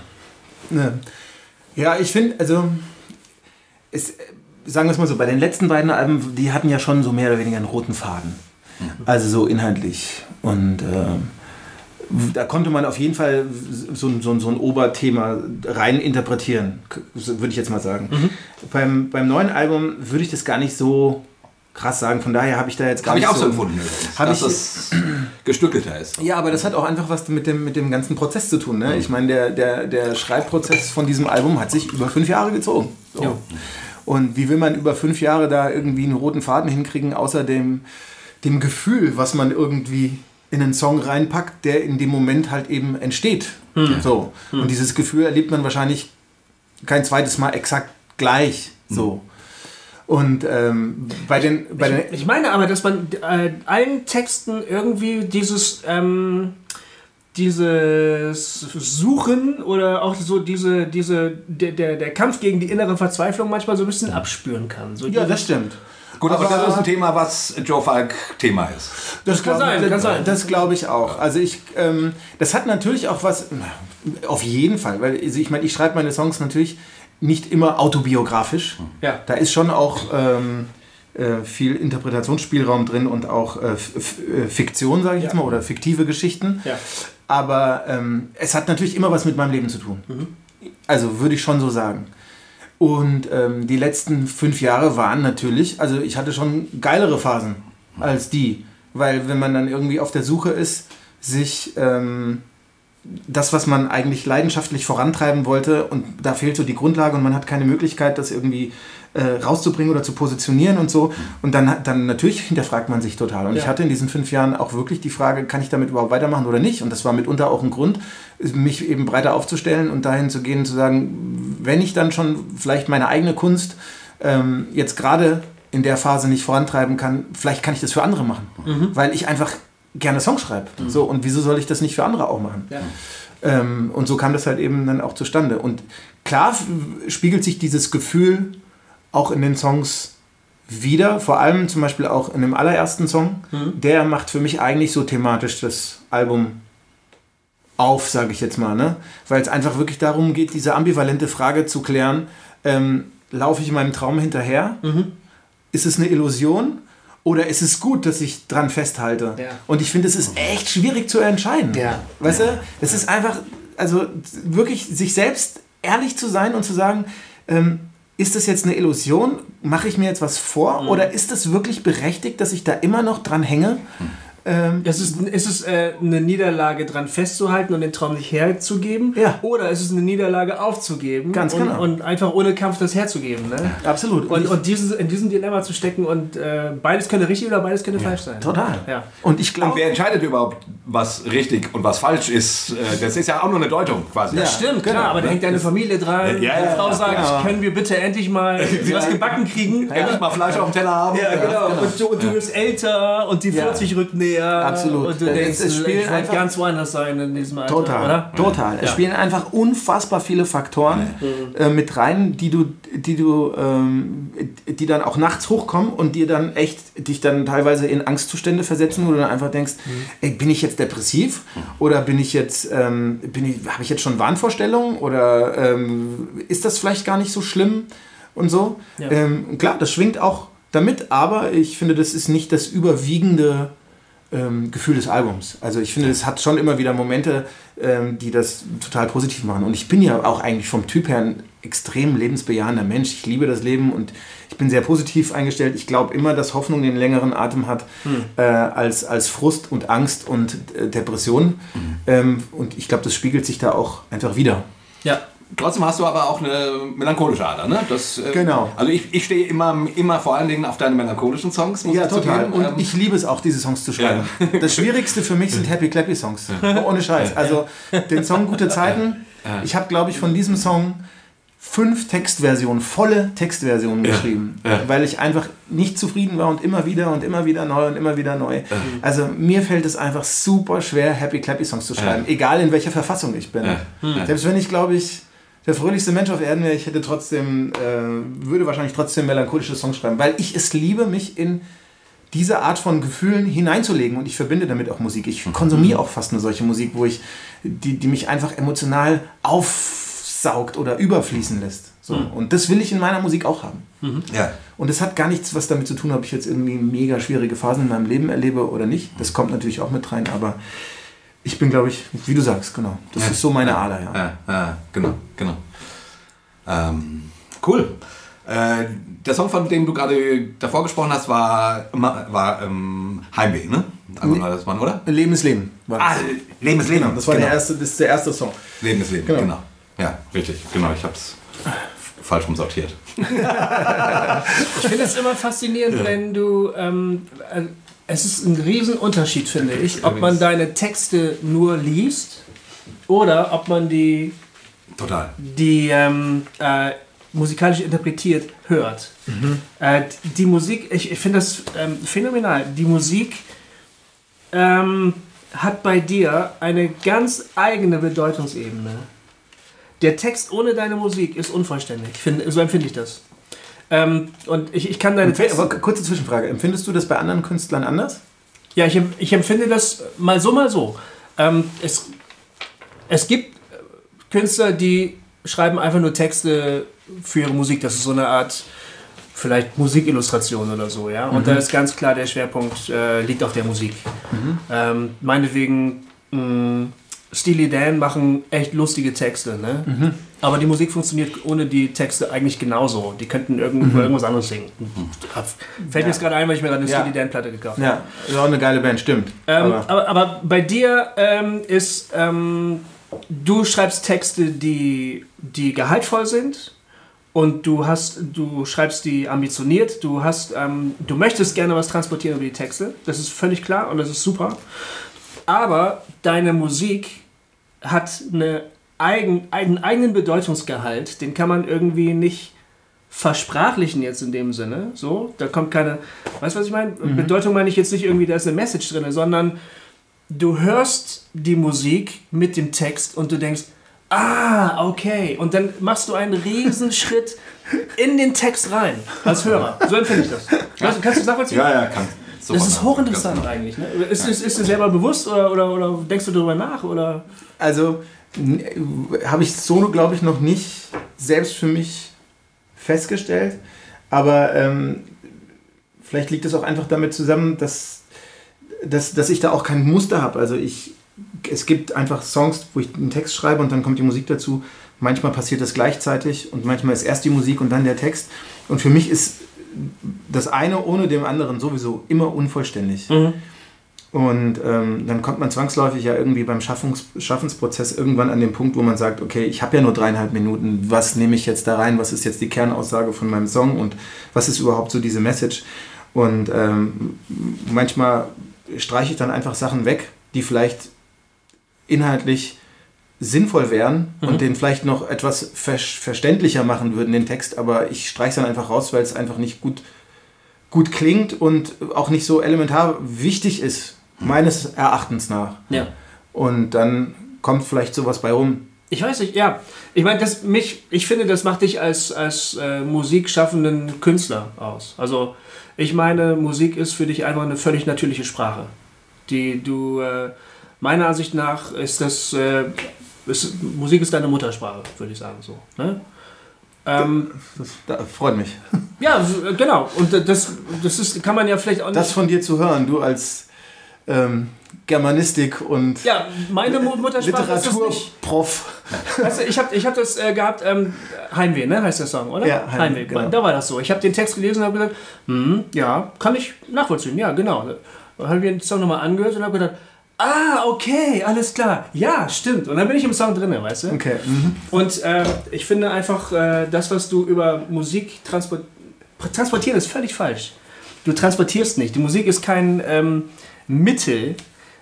ne. ja ich finde, also, es, sagen wir es mal so, bei den letzten beiden Alben, die hatten ja schon so mehr oder weniger einen roten Faden. Also so inhaltlich. Und äh, da konnte man auf jeden Fall so, ein- so, so ein Oberthema rein interpretieren, würde ich jetzt mal sagen. Beim, beim neuen Album würde ich das gar nicht so krass sagen. Von daher habe ich da jetzt gar Habe ich nicht auch so empfunden, Hab dass ich- es gestückelter ist. Ja, aber das hat auch einfach was mit dem, mit dem ganzen Prozess zu tun. Ne? Ich meine, der, der, der Schreibprozess von diesem Album hat sich über fünf Jahre gezogen. So. Ja. Und wie will man über fünf Jahre da irgendwie einen roten Faden hinkriegen, außer dem, dem Gefühl, was man irgendwie in einen Song reinpackt, der in dem Moment halt eben entsteht. So. Und dieses Gefühl erlebt man wahrscheinlich kein zweites Mal exakt gleich. So. Und ähm, bei den, bei den Ich, ich meine aber, dass man äh, allen Texten irgendwie dieses, ähm, dieses Suchen oder auch so diese, diese, der, der, der Kampf gegen die innere Verzweiflung manchmal so ein bisschen abspüren kann. So ja, das stimmt. Gut, aber, das ist ein Thema, was Joe Falk Thema ist. Das kann glaub- sein, das, kann sein. Das glaube ich auch. Also ich, ähm, das hat natürlich auch was, auf jeden Fall, weil also ich meine, ich schreibe meine Songs natürlich nicht immer autobiografisch. Ja. Da ist schon auch ähm, äh, viel Interpretationsspielraum drin und auch äh, äh, Fiktion, sage ich jetzt Ja. mal, oder fiktive Geschichten. Ja. Aber ähm, es hat natürlich immer was mit meinem Leben zu tun. Also würde ich schon so sagen. Und ähm, die letzten fünf Jahre waren natürlich, also ich hatte schon geilere Phasen als die. Weil wenn man dann irgendwie auf der Suche ist, sich ähm, das, was man eigentlich leidenschaftlich vorantreiben wollte, und da fehlt so die Grundlage und man hat keine Möglichkeit, das irgendwie äh, rauszubringen oder zu positionieren und so. Und dann, dann natürlich hinterfragt man sich total. Und Ja. ich hatte in diesen fünf Jahren auch wirklich die Frage, kann ich damit überhaupt weitermachen oder nicht? Und das war mitunter auch ein Grund, mich eben breiter aufzustellen und dahin zu gehen, zu sagen, wenn ich dann schon vielleicht meine eigene Kunst ähm, jetzt gerade in der Phase nicht vorantreiben kann, vielleicht kann ich das für andere machen. Weil ich einfach gerne Songs schreibe. So, und wieso soll ich das nicht für andere auch machen? Ja. Ähm, und so kam das halt eben dann auch zustande. Und klar spiegelt sich dieses Gefühl auch in den Songs wieder, vor allem zum Beispiel auch in dem allerersten Song. Der macht für mich eigentlich so thematisch das Album auf, sage ich jetzt mal, ne? Weil es einfach wirklich darum geht, diese ambivalente Frage zu klären, ähm, laufe ich meinem Traum hinterher? Ist es eine Illusion? Oder ist es gut, dass ich dran festhalte? Ja. Und ich finde, es ist echt schwierig zu entscheiden. Ja. Weißt du, es ist einfach, also wirklich sich selbst ehrlich zu sein und zu sagen, ähm, ist das jetzt eine Illusion? Mache ich mir jetzt was vor? Oder ist es wirklich berechtigt, dass ich da immer noch dran hänge? Ähm, ist es, ist es äh, eine Niederlage dran festzuhalten und den Traum nicht herzugeben? Ja. Oder ist es eine Niederlage aufzugeben Ganz und, genau. und einfach ohne Kampf das herzugeben? Ne? absolut. Und, ich- und dieses, in diesem Dilemma zu stecken und äh, beides könnte richtig oder beides könnte falsch sein. total. Ja. Und ich Und glaube, wer entscheidet überhaupt, was richtig und was falsch ist? Äh, Das ist ja auch nur eine Deutung quasi. Ja. Stimmt, Genau. klar, aber da hängt deine Familie dran. Ja, ja, die Frau ja, sagt, ja. können wir bitte endlich mal was gebacken kriegen? Endlich mal Fleisch auf dem Teller haben. Ja, genau. genau. Und, du, und du wirst älter und die Ja. 40 rückt näher. Absolut. Und du Es- denkst, es spielen einfach- ganz woanders sein in diesem Alter, Total, oder? total. Es Ja. spielen einfach unfassbar viele Faktoren äh, mit rein, die du, die du, ähm, die dann auch nachts hochkommen und dir dann echt dich dann teilweise in Angstzustände versetzen, wo du dann einfach denkst, ey, bin ich jetzt depressiv oder bin ich jetzt, ähm, bin ich, habe ich jetzt schon Wahnvorstellungen oder ähm, ist das vielleicht gar nicht so schlimm und so? Ja. Ähm, klar, das schwingt auch damit, aber ich finde, das ist nicht das überwiegende ähm, Gefühl des Albums. Also ich finde, es hat schon immer wieder Momente, ähm, die das total positiv machen. Und ich bin ja auch eigentlich vom Typ her ein extrem lebensbejahender Mensch. Ich liebe das Leben und ich bin sehr positiv eingestellt. Ich glaube immer, dass Hoffnung den längeren Atem hat äh, als, als Frust und Angst und äh, Depression. Ähm, und ich glaube, das spiegelt sich da auch einfach wieder. Ja. Trotzdem hast du aber auch eine melancholische Ader, ne? Das, äh, Genau. Also ich, ich stehe immer, immer vor allen Dingen auf deine melancholischen Songs, Ja, ich total. Und Ähm, ich liebe es auch, diese Songs zu schreiben. Das Schwierigste für mich sind Happy Clappy Songs. Ohne Scheiß. Also den Song Gute Zeiten. Ich habe, glaube ich, von diesem Song fünf Textversionen, volle Textversionen geschrieben, ja. weil ich einfach nicht zufrieden war und immer wieder und immer wieder neu und immer wieder neu. Also mir fällt es einfach super schwer, Happy Clappy Songs zu schreiben, egal in welcher Verfassung ich bin. Ja. Selbst wenn ich, glaube ich, der fröhlichste Mensch auf Erden wäre, ich hätte trotzdem, äh, würde wahrscheinlich trotzdem melancholische Songs schreiben, weil ich es liebe, mich in diese Art von Gefühlen hineinzulegen und ich verbinde damit auch Musik. Ich konsumiere auch fast eine solche Musik, wo ich, die, die mich einfach emotional aufsaugt oder überfließen lässt. So. Und das will ich in meiner Musik auch haben. ja. Und es hat gar nichts was damit zu tun, ob ich jetzt irgendwie mega schwierige Phasen in meinem Leben erlebe oder nicht. Das kommt natürlich auch mit rein, aber ich bin, glaube ich, wie du sagst, genau. Das ist so meine Ader, ja. Ja, ja, genau, genau. Ähm, cool. Äh, der Song, von dem du gerade davor gesprochen hast, war, war ähm, Heimweh, ne? Einfach mal das Mann, oder? Leben ist Leben. Ah, Leben ist Leben. Genau, das war genau. der erste, das ist der erste Song. Leben ist Leben, genau. Genau. Ja, richtig, genau. Ich hab's falsch rum sortiert. Ich finde es immer faszinierend, wenn du. Ähm, äh, es ist ein Riesenunterschied, finde ich, ob man deine Texte nur liest oder ob man die, Total. die ähm, äh, musikalisch interpretiert hört. Äh, die Musik, ich, ich finde das ähm, phänomenal. Die Musik ähm, hat bei dir eine ganz eigene Bedeutungsebene. Der Text ohne deine Musik ist unvollständig. Ich finde, so empfinde ich das. Ähm, und ich, ich kann deine Empf- Aber kurze Zwischenfrage. Empfindest du das bei anderen Künstlern anders? Ja, ich, ich empfinde das mal so, mal so. Ähm, es, es gibt äh, Künstler, die schreiben einfach nur Texte für ihre Musik. Das ist so eine Art, vielleicht Musikillustration oder so, ja. Und da ist ganz klar, der Schwerpunkt äh, liegt auf der Musik. Ähm, meinetwegen, mh, Steely Dan machen echt lustige Texte, ne? Aber die Musik funktioniert ohne die Texte eigentlich genauso. Die könnten irgendwo irgendwas anderes singen. Fällt mir jetzt gerade ein, weil ich mir gerade eine Ja. Steely Dan-Platte gekauft habe. Ja, ist auch eine geile Band, stimmt. Ähm, Aber- aber, aber bei dir ähm, ist, ähm, du schreibst Texte, die, die gehaltvoll sind und du hast, du schreibst die ambitioniert, du hast, ähm, du möchtest gerne was transportieren über die Texte, das ist völlig klar und das ist super. Aber deine Musik hat eine eigen, einen eigenen Bedeutungsgehalt, den kann man irgendwie nicht versprachlichen jetzt in dem Sinne. So, da kommt keine, weißt du, was ich meine? Bedeutung meine ich jetzt nicht irgendwie, da ist eine Message drin, sondern du hörst die Musik mit dem Text und du denkst, ah, okay. Und dann machst du einen riesen Schritt in den Text rein, als Hörer. So empfinde ich das. Weißt du, kannst du das nachvollziehen? Ja, ja, kann. Das ist hochinteressant eigentlich. Ne? Ist, ist, ist dir selber bewusst oder, oder, oder denkst du darüber nach? Oder? Also habe ich so, glaube ich, noch nicht selbst für mich festgestellt. Aber ähm, vielleicht liegt es auch einfach damit zusammen, dass, dass, dass ich da auch kein Muster habe. Also ich, es gibt einfach Songs, wo ich einen Text schreibe und dann kommt die Musik dazu. Manchmal passiert das gleichzeitig und manchmal ist erst die Musik und dann der Text. Und für mich ist das eine ohne dem anderen sowieso immer unvollständig. Und ähm, dann kommt man zwangsläufig ja irgendwie beim Schaffungs Schaffensprozess irgendwann an den Punkt, wo man sagt, okay, ich habe ja nur dreieinhalb Minuten, was nehme ich jetzt da rein, was ist jetzt die Kernaussage von meinem Song und was ist überhaupt so diese Message. Und ähm, manchmal streiche ich dann einfach Sachen weg, die vielleicht inhaltlich sinnvoll wären mhm. und den vielleicht noch etwas ver verständlicher machen würden, den Text, aber ich streiche es dann einfach raus, weil es einfach nicht gut, gut klingt und auch nicht so elementar wichtig ist meines Erachtens nach. Ja. Und dann kommt vielleicht sowas bei rum. Ich weiß nicht, ja. Ich meine, das mich, ich finde, das macht dich als, als äh, musikschaffenden Künstler aus. Also ich meine, Musik ist für dich einfach eine völlig natürliche Sprache. Die du, äh, meiner Ansicht nach, ist das, äh, ist, Musik ist deine Muttersprache, würde ich sagen so. Ne? Ähm, das, das, freut mich. Ja, genau. Und das, das ist, kann man ja vielleicht auch nicht. Das von dir zu hören, du als ähm, Germanistik und ja, meine Muttersprache Literaturprof. Du, ich habe ich hab das äh, gehabt, ähm, Heimweh, ne, heißt der Song, oder? Ja, Heimweh, Heimweh genau. Da war das so. Ich habe den Text gelesen und habe gesagt, hm, ja, kann ich nachvollziehen, ja, genau. Dann habe ich den Song nochmal angehört und habe gedacht, ah, okay, alles klar, ja, stimmt. Und dann bin ich im Song drin, weißt du? Okay. Mhm. Und äh, ich finde einfach, äh, das, was du über Musik transport transportieren, ist völlig falsch. Du transportierst nicht. Die Musik ist kein ähm, Mittel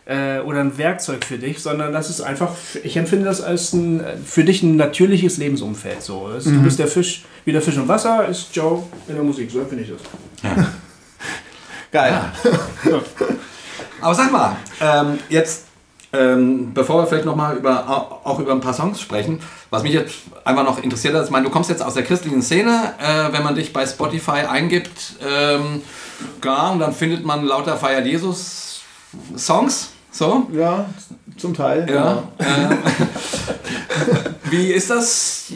äh, oder ein Werkzeug für dich, sondern das ist einfach, ich empfinde das als ein, für dich ein natürliches Lebensumfeld. So. Mhm. Du bist der Fisch, wie der Fisch im Wasser, ist Joe in der Musik. So empfinde ich das. Ja. Geil. Ja. Aber sag mal, ähm, jetzt, ähm, bevor wir vielleicht nochmal über, auch über ein paar Songs sprechen, was mich jetzt einfach noch interessiert hat, ich meine, du kommst jetzt aus der christlichen Szene, äh, wenn man dich bei Spotify eingibt, ähm, ja, und dann findet man lauter Feiert Jesus Songs. So? Ja, zum Teil. Ja. ja. Wie ist das?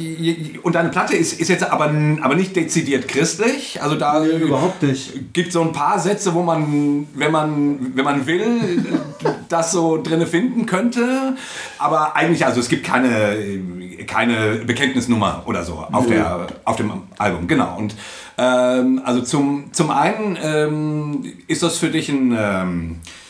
Und deine Platte ist, ist jetzt aber, aber nicht dezidiert christlich. Also da nee, überhaupt nicht. gibt so ein paar Sätze, wo man, wenn man, wenn man will, das so drinne finden könnte. Aber eigentlich, also es gibt keine, keine Bekenntnisnummer oder so auf, der, auf dem Album. Genau. Und ähm, also zum, zum einen ähm, ist das für dich ein ähm, äh,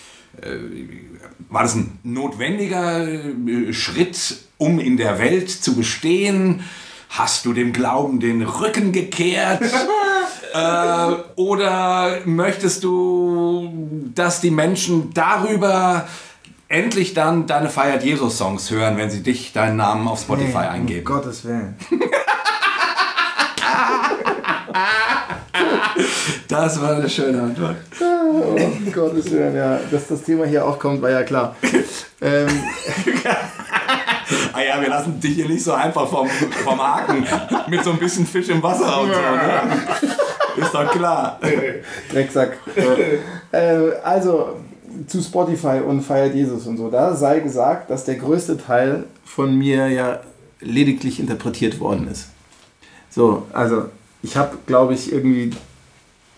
war das ein notwendiger äh, Schritt, um in der Welt zu bestehen? Hast du dem Glauben den Rücken gekehrt? äh, oder möchtest du, dass die Menschen darüber endlich dann deine Feiert Jesus-Songs hören, wenn sie dich, deinen Namen auf Spotify nee, eingeben? Um Gottes Willen. Das war eine schöne Antwort. Oh, Gottes Willen, ja. Dass das Thema hier aufkommt, war ja klar. ähm. ah ja, wir lassen dich hier nicht so einfach vom, vom Haken mit so ein bisschen Fisch im Wasser und so. Ne? Ist doch klar. Drecksack. äh, also, zu Spotify und Feiert Jesus und so. Da sei gesagt, dass der größte Teil von mir ja lediglich interpretiert worden ist. So, also ich habe, glaube ich, irgendwie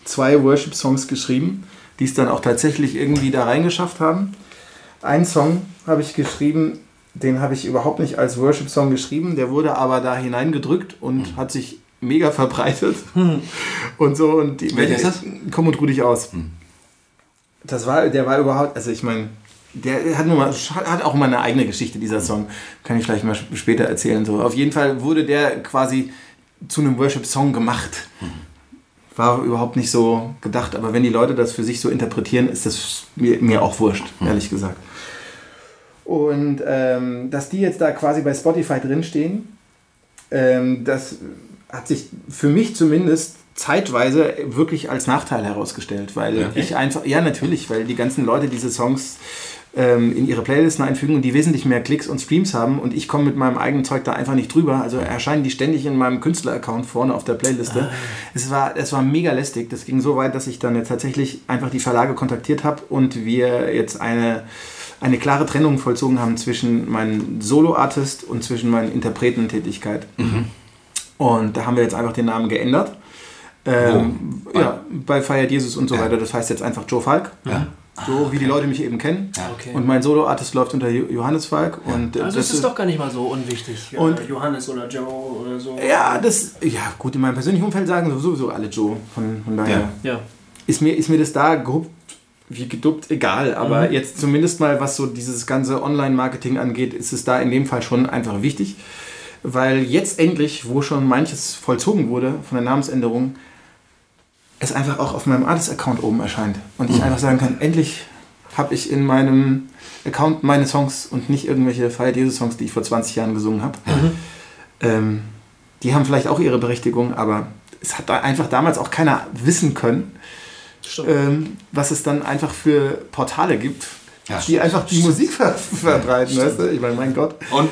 zwei Worship-Songs geschrieben, die es dann auch tatsächlich irgendwie da reingeschafft haben. Ein Song habe ich geschrieben, den habe ich überhaupt nicht als Worship-Song geschrieben, der wurde aber da hineingedrückt und mhm. hat sich mega verbreitet. Mhm. Und so. Und die, Welcher ist das? Komm und ruh dich aus. Mhm. Das war, der war überhaupt, also ich meine, der hat, nur mal, hat auch mal eine eigene Geschichte, dieser Song. Kann ich vielleicht mal später erzählen. So. Auf jeden Fall wurde der quasi zu einem Worship-Song gemacht. Mhm war überhaupt nicht so gedacht. Aber wenn die Leute das für sich so interpretieren, ist das mir, mir auch wurscht, hm. ehrlich gesagt. Und ähm, dass die jetzt da quasi bei Spotify drinstehen, ähm, das hat sich für mich zumindest zeitweise wirklich als Nachteil herausgestellt, weil ja. ich einfach, ja natürlich, weil die ganzen Leute diese Songs ähm, in ihre Playlisten einfügen und die wesentlich mehr Klicks und Streams haben und ich komme mit meinem eigenen Zeug da einfach nicht drüber. Also erscheinen die ständig in meinem Künstler-Account vorne auf der Playliste. Ah. Es, war, es war mega lästig. Das ging so weit, dass ich dann jetzt tatsächlich einfach die Verlage kontaktiert habe und wir jetzt eine, eine klare Trennung vollzogen haben zwischen meinem Solo-Artist und zwischen meiner Interpretentätigkeit. Mhm. Und da haben wir jetzt einfach den Namen geändert. Ähm, ja, bei Feiert Jesus und so weiter. Das heißt jetzt einfach Joe Falk. Ja. So ah, okay. wie die Leute mich eben kennen. Ja, okay. Und mein Solo-Artist läuft unter Johannes Falk. Und äh, also das ist, doch gar nicht mal so unwichtig. Und Johannes oder Joe oder so. Ja, das, ja gut, in meinem persönlichen Umfeld sagen sowieso alle Joe. Von, von daher ja. Ist, mir, ist mir das da grob wie geduckt, egal. Aber jetzt zumindest mal, was so dieses ganze Online-Marketing angeht, ist es da in dem Fall schon einfach wichtig. Weil jetzt endlich, wo schon manches vollzogen wurde von der Namensänderung, es einfach auch auf meinem Artist-Account oben erscheint. Und ich einfach sagen kann, endlich habe ich in meinem Account meine Songs und nicht irgendwelche Feiert Jesus-Songs, die ich vor 20 Jahren gesungen habe. Ähm, die haben vielleicht auch ihre Berechtigung, aber es hat da einfach damals auch keiner wissen können, Stimmt. ähm, was es dann einfach für Portale gibt, Ja, die stimmt. einfach die Musik ver verbreiten, weißt du? Ich meine, mein Gott. Und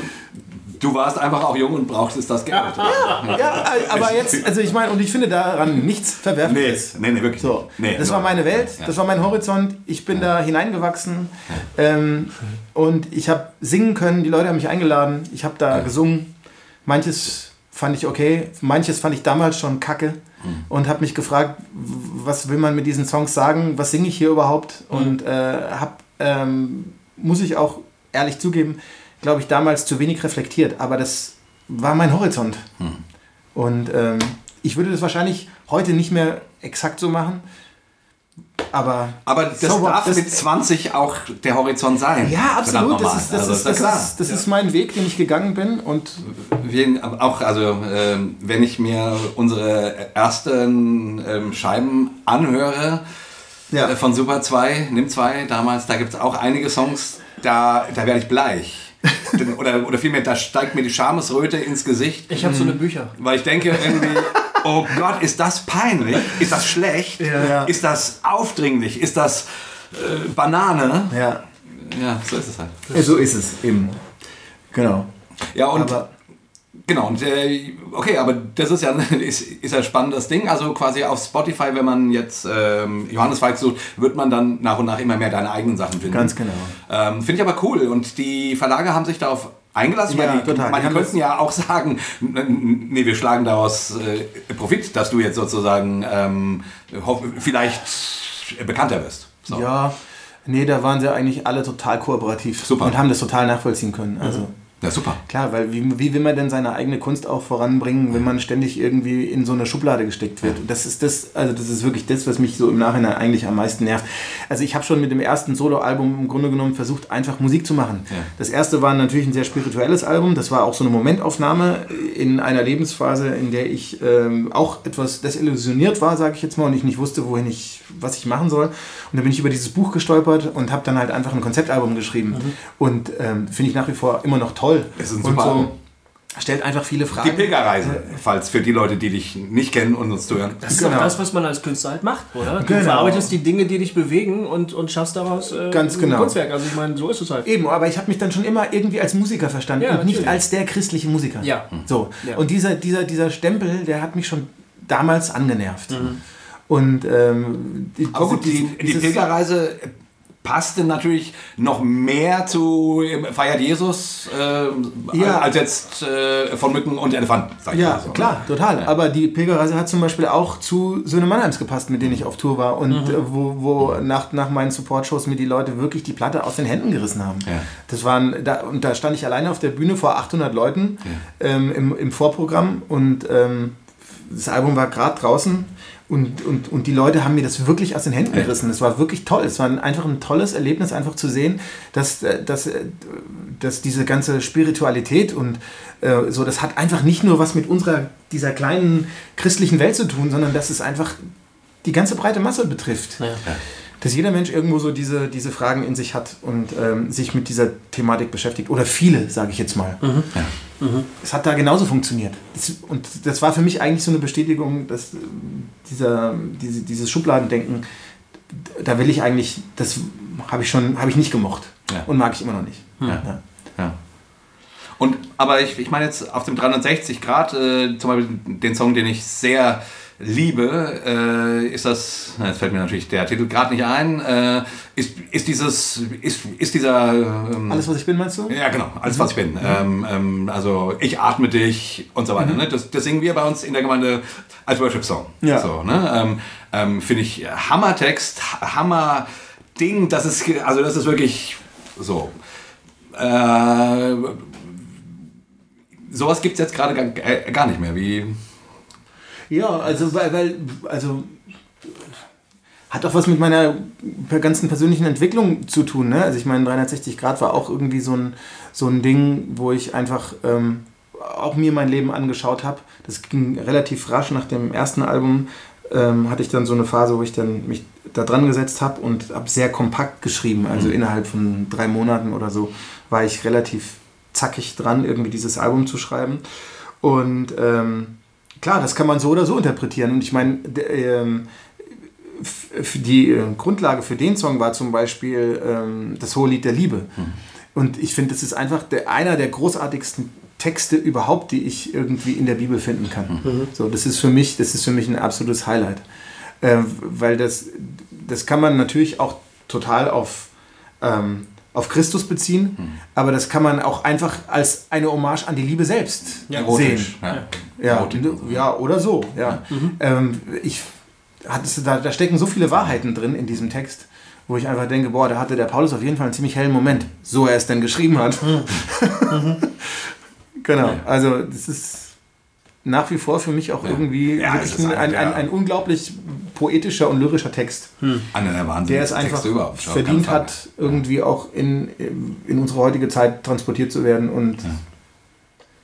du warst einfach auch jung und brauchtest das Geld. Ja, aber jetzt, also ich meine, und ich finde daran nichts Nee, Verwerfliches. nee, nee, wirklich. So, nicht. nee, das war meine Welt, Ja. das war mein Horizont. Ich bin da hineingewachsen ähm, und ich habe singen können. Die Leute haben mich eingeladen. Ich habe da Ja. gesungen. Manches fand ich okay, manches fand ich damals schon kacke Hm. und habe mich gefragt, was will man mit diesen Songs sagen? Was singe ich hier überhaupt? Und äh, habe, ähm, muss ich auch ehrlich zugeben, glaube ich damals zu wenig reflektiert. Aber das war mein Horizont. Hm. Und ähm, ich würde das wahrscheinlich heute nicht mehr exakt so machen. Aber Aber das So darf Das- mit 20 auch der Horizont sein. ja, absolut. Das ist, das, Also, ist, das, ist, das ist mein Weg, den ich gegangen bin. Und Wir, auch, also, ähm, wenn ich mir unsere ersten ähm, Scheiben anhöre Ja. äh, von Super 2, Nimm 2 damals, da gibt es auch einige Songs, da, da werde ich bleich. Denn- oder, oder vielmehr, da steigt mir die Schamesröte ins Gesicht, Ich habe so eine Bücher. weil ich denke irgendwie, oh Gott, ist das peinlich? Ist das schlecht? Ja. Ist das aufdringlich? Ist das äh, Banane? ja, Ja, so ist es halt. so ist es eben. Genau. Ja, und Aber Genau, und äh, okay, aber das ist ja ist, ist ein spannendes Ding. Also quasi auf Spotify, wenn man jetzt ähm, Johannes Falk sucht, wird man dann nach und nach immer mehr deine eigenen Sachen finden. Ganz genau. Ähm, Finde ich aber cool. Und die Verlage haben sich darauf eingelassen. Ja, weil die, total. Weil Die könnten ja auch sagen, nee, wir schlagen daraus äh, Profit, dass du jetzt sozusagen ähm, vielleicht bekannter wirst. So. Ja, nee, da waren sie eigentlich alle total kooperativ Super. und haben das total nachvollziehen können. Also Ja, super. klar, weil wie, wie will man denn seine eigene Kunst auch voranbringen, wenn man ständig irgendwie in so eine Schublade gesteckt wird? Und das ist das, also das ist wirklich das, was mich so im Nachhinein eigentlich am meisten nervt. Also ich habe schon mit dem ersten Soloalbum im Grunde genommen versucht, einfach Musik zu machen. Ja. Das erste war natürlich ein sehr spirituelles Album. Das war auch so eine Momentaufnahme in einer Lebensphase, in der ich ähm, auch etwas desillusioniert war, sage ich jetzt mal, und ich nicht wusste, wohin ich, was ich machen soll. Und dann bin ich über dieses Buch gestolpert und habe dann halt einfach ein Konzeptalbum geschrieben. Und ähm, finde ich nach wie vor immer noch toll. Es ist ein und super Album. stellt einfach viele Fragen. Die Pilgerreise, falls für die Leute, die dich nicht kennen und uns zuhören. Das ist Genau. doch das, was man als Künstler halt macht, oder? Du Genau. verarbeitest die Dinge, die dich bewegen und, und schaffst daraus äh, Ganz ein genau. Kunstwerk. Also ich meine, so ist es halt. Eben, aber ich habe mich dann schon immer irgendwie als Musiker verstanden Ja, und nicht natürlich. als der christliche Musiker. Ja. So. Ja. Und dieser, dieser, dieser Stempel, der hat mich schon damals angenervt. Mhm. Und ähm, die, Aber gut, die, die Pilgerreise passte natürlich noch mehr zu Feiert Jesus äh, Ja. als jetzt äh, von Mücken und Elefanten. Sag ich Ja, mal so, ne? klar, total. Aber die Pilgerreise hat zum Beispiel auch zu Söhne Mannheims gepasst, mit denen ich auf Tour war und Mhm. äh, wo, wo nach, nach meinen Support-Shows mir die Leute wirklich die Platte aus den Händen gerissen haben. Ja. Das waren, da, und da stand ich alleine auf der Bühne vor 800 Leuten ähm, im, im Vorprogramm und ähm, das Album war gerade draußen und, und, und die Leute haben mir das wirklich aus den Händen gerissen. Es war wirklich toll. Es war ein, einfach ein tolles Erlebnis, einfach zu sehen, dass, äh, dass, äh, dass diese ganze Spiritualität und äh, so, das hat einfach nicht nur was mit unserer, dieser kleinen christlichen Welt zu tun, sondern dass es einfach die ganze breite Masse betrifft. Ja. Dass jeder Mensch irgendwo so diese, diese Fragen in sich hat und ähm, sich mit dieser Thematik beschäftigt. Oder viele, sage ich jetzt mal. Es hat da genauso funktioniert. Das, und das war für mich eigentlich so eine Bestätigung, dass ähm, dieser, diese, dieses Schubladendenken, da will ich eigentlich, das habe ich schon, habe ich nicht gemocht. Ja. Und mag ich immer noch nicht. Ja. Ja. Ja. Und, aber ich, ich meine jetzt auf dem 360 Grad, äh, zum Beispiel den Song, den ich sehr liebe, äh, ist das, jetzt fällt mir natürlich der Titel gerade nicht ein, äh, ist, ist dieses, ist, ist dieser... Ähm, Alles, was ich bin, meinst du? ja, genau, alles was ich bin. Ähm, ähm, also ich atme dich und so weiter. Ne? Das, das singen wir bei uns in der Gemeinde als Worship-Song. Ja. So, ne? ähm, ähm, Finde ich Hammer-Text, Hammer-Ding, das ist, also das ist wirklich so. Äh, sowas gibt es jetzt gerade gar, äh, gar nicht mehr. Wie, Ja, also weil, weil also hat auch was mit meiner ganzen persönlichen Entwicklung zu tun. Ne? Also ich meine, 360 Grad war auch irgendwie so ein, so ein Ding, wo ich einfach ähm, auch mir mein Leben angeschaut habe. Das ging relativ rasch nach dem ersten Album. Ähm, hatte ich dann so eine Phase, wo ich dann mich da dran gesetzt habe und habe sehr kompakt geschrieben. Also mhm. innerhalb von drei Monaten oder so war ich relativ zackig dran, irgendwie dieses Album zu schreiben. Und ähm, klar, das kann man so oder so interpretieren. Und ich meine, ähm, die äh, Grundlage für den Song war zum Beispiel ähm, das Hohe Lied der Liebe. Mhm. Und ich finde, das ist einfach der, einer der großartigsten Texte überhaupt, die ich irgendwie in der Bibel finden kann. Mhm. So, das ist für mich, das ist für mich ein absolutes Highlight. Äh, weil das, das kann man natürlich auch total auf, ähm, auf Christus beziehen, mhm. aber das kann man auch einfach als eine Hommage an die Liebe selbst ja, sehen. Ja. Ja, ja, oder so. Ja. Mhm. Ähm, ich, da, da stecken so viele Wahrheiten drin in diesem Text wo ich einfach denke, boah, da hatte der Paulus auf jeden Fall einen ziemlich hellen Moment, so er es denn geschrieben hat. Mhm. genau, also das ist nach wie vor für mich auch ja. irgendwie ja, ein, ein, ein, ein, unglaublich poetischer und lyrischer Text. Hm. Einer der Wahnsinn der es einfach überhaupt. verdient hat, irgendwie auch in, in unsere heutige Zeit transportiert zu werden und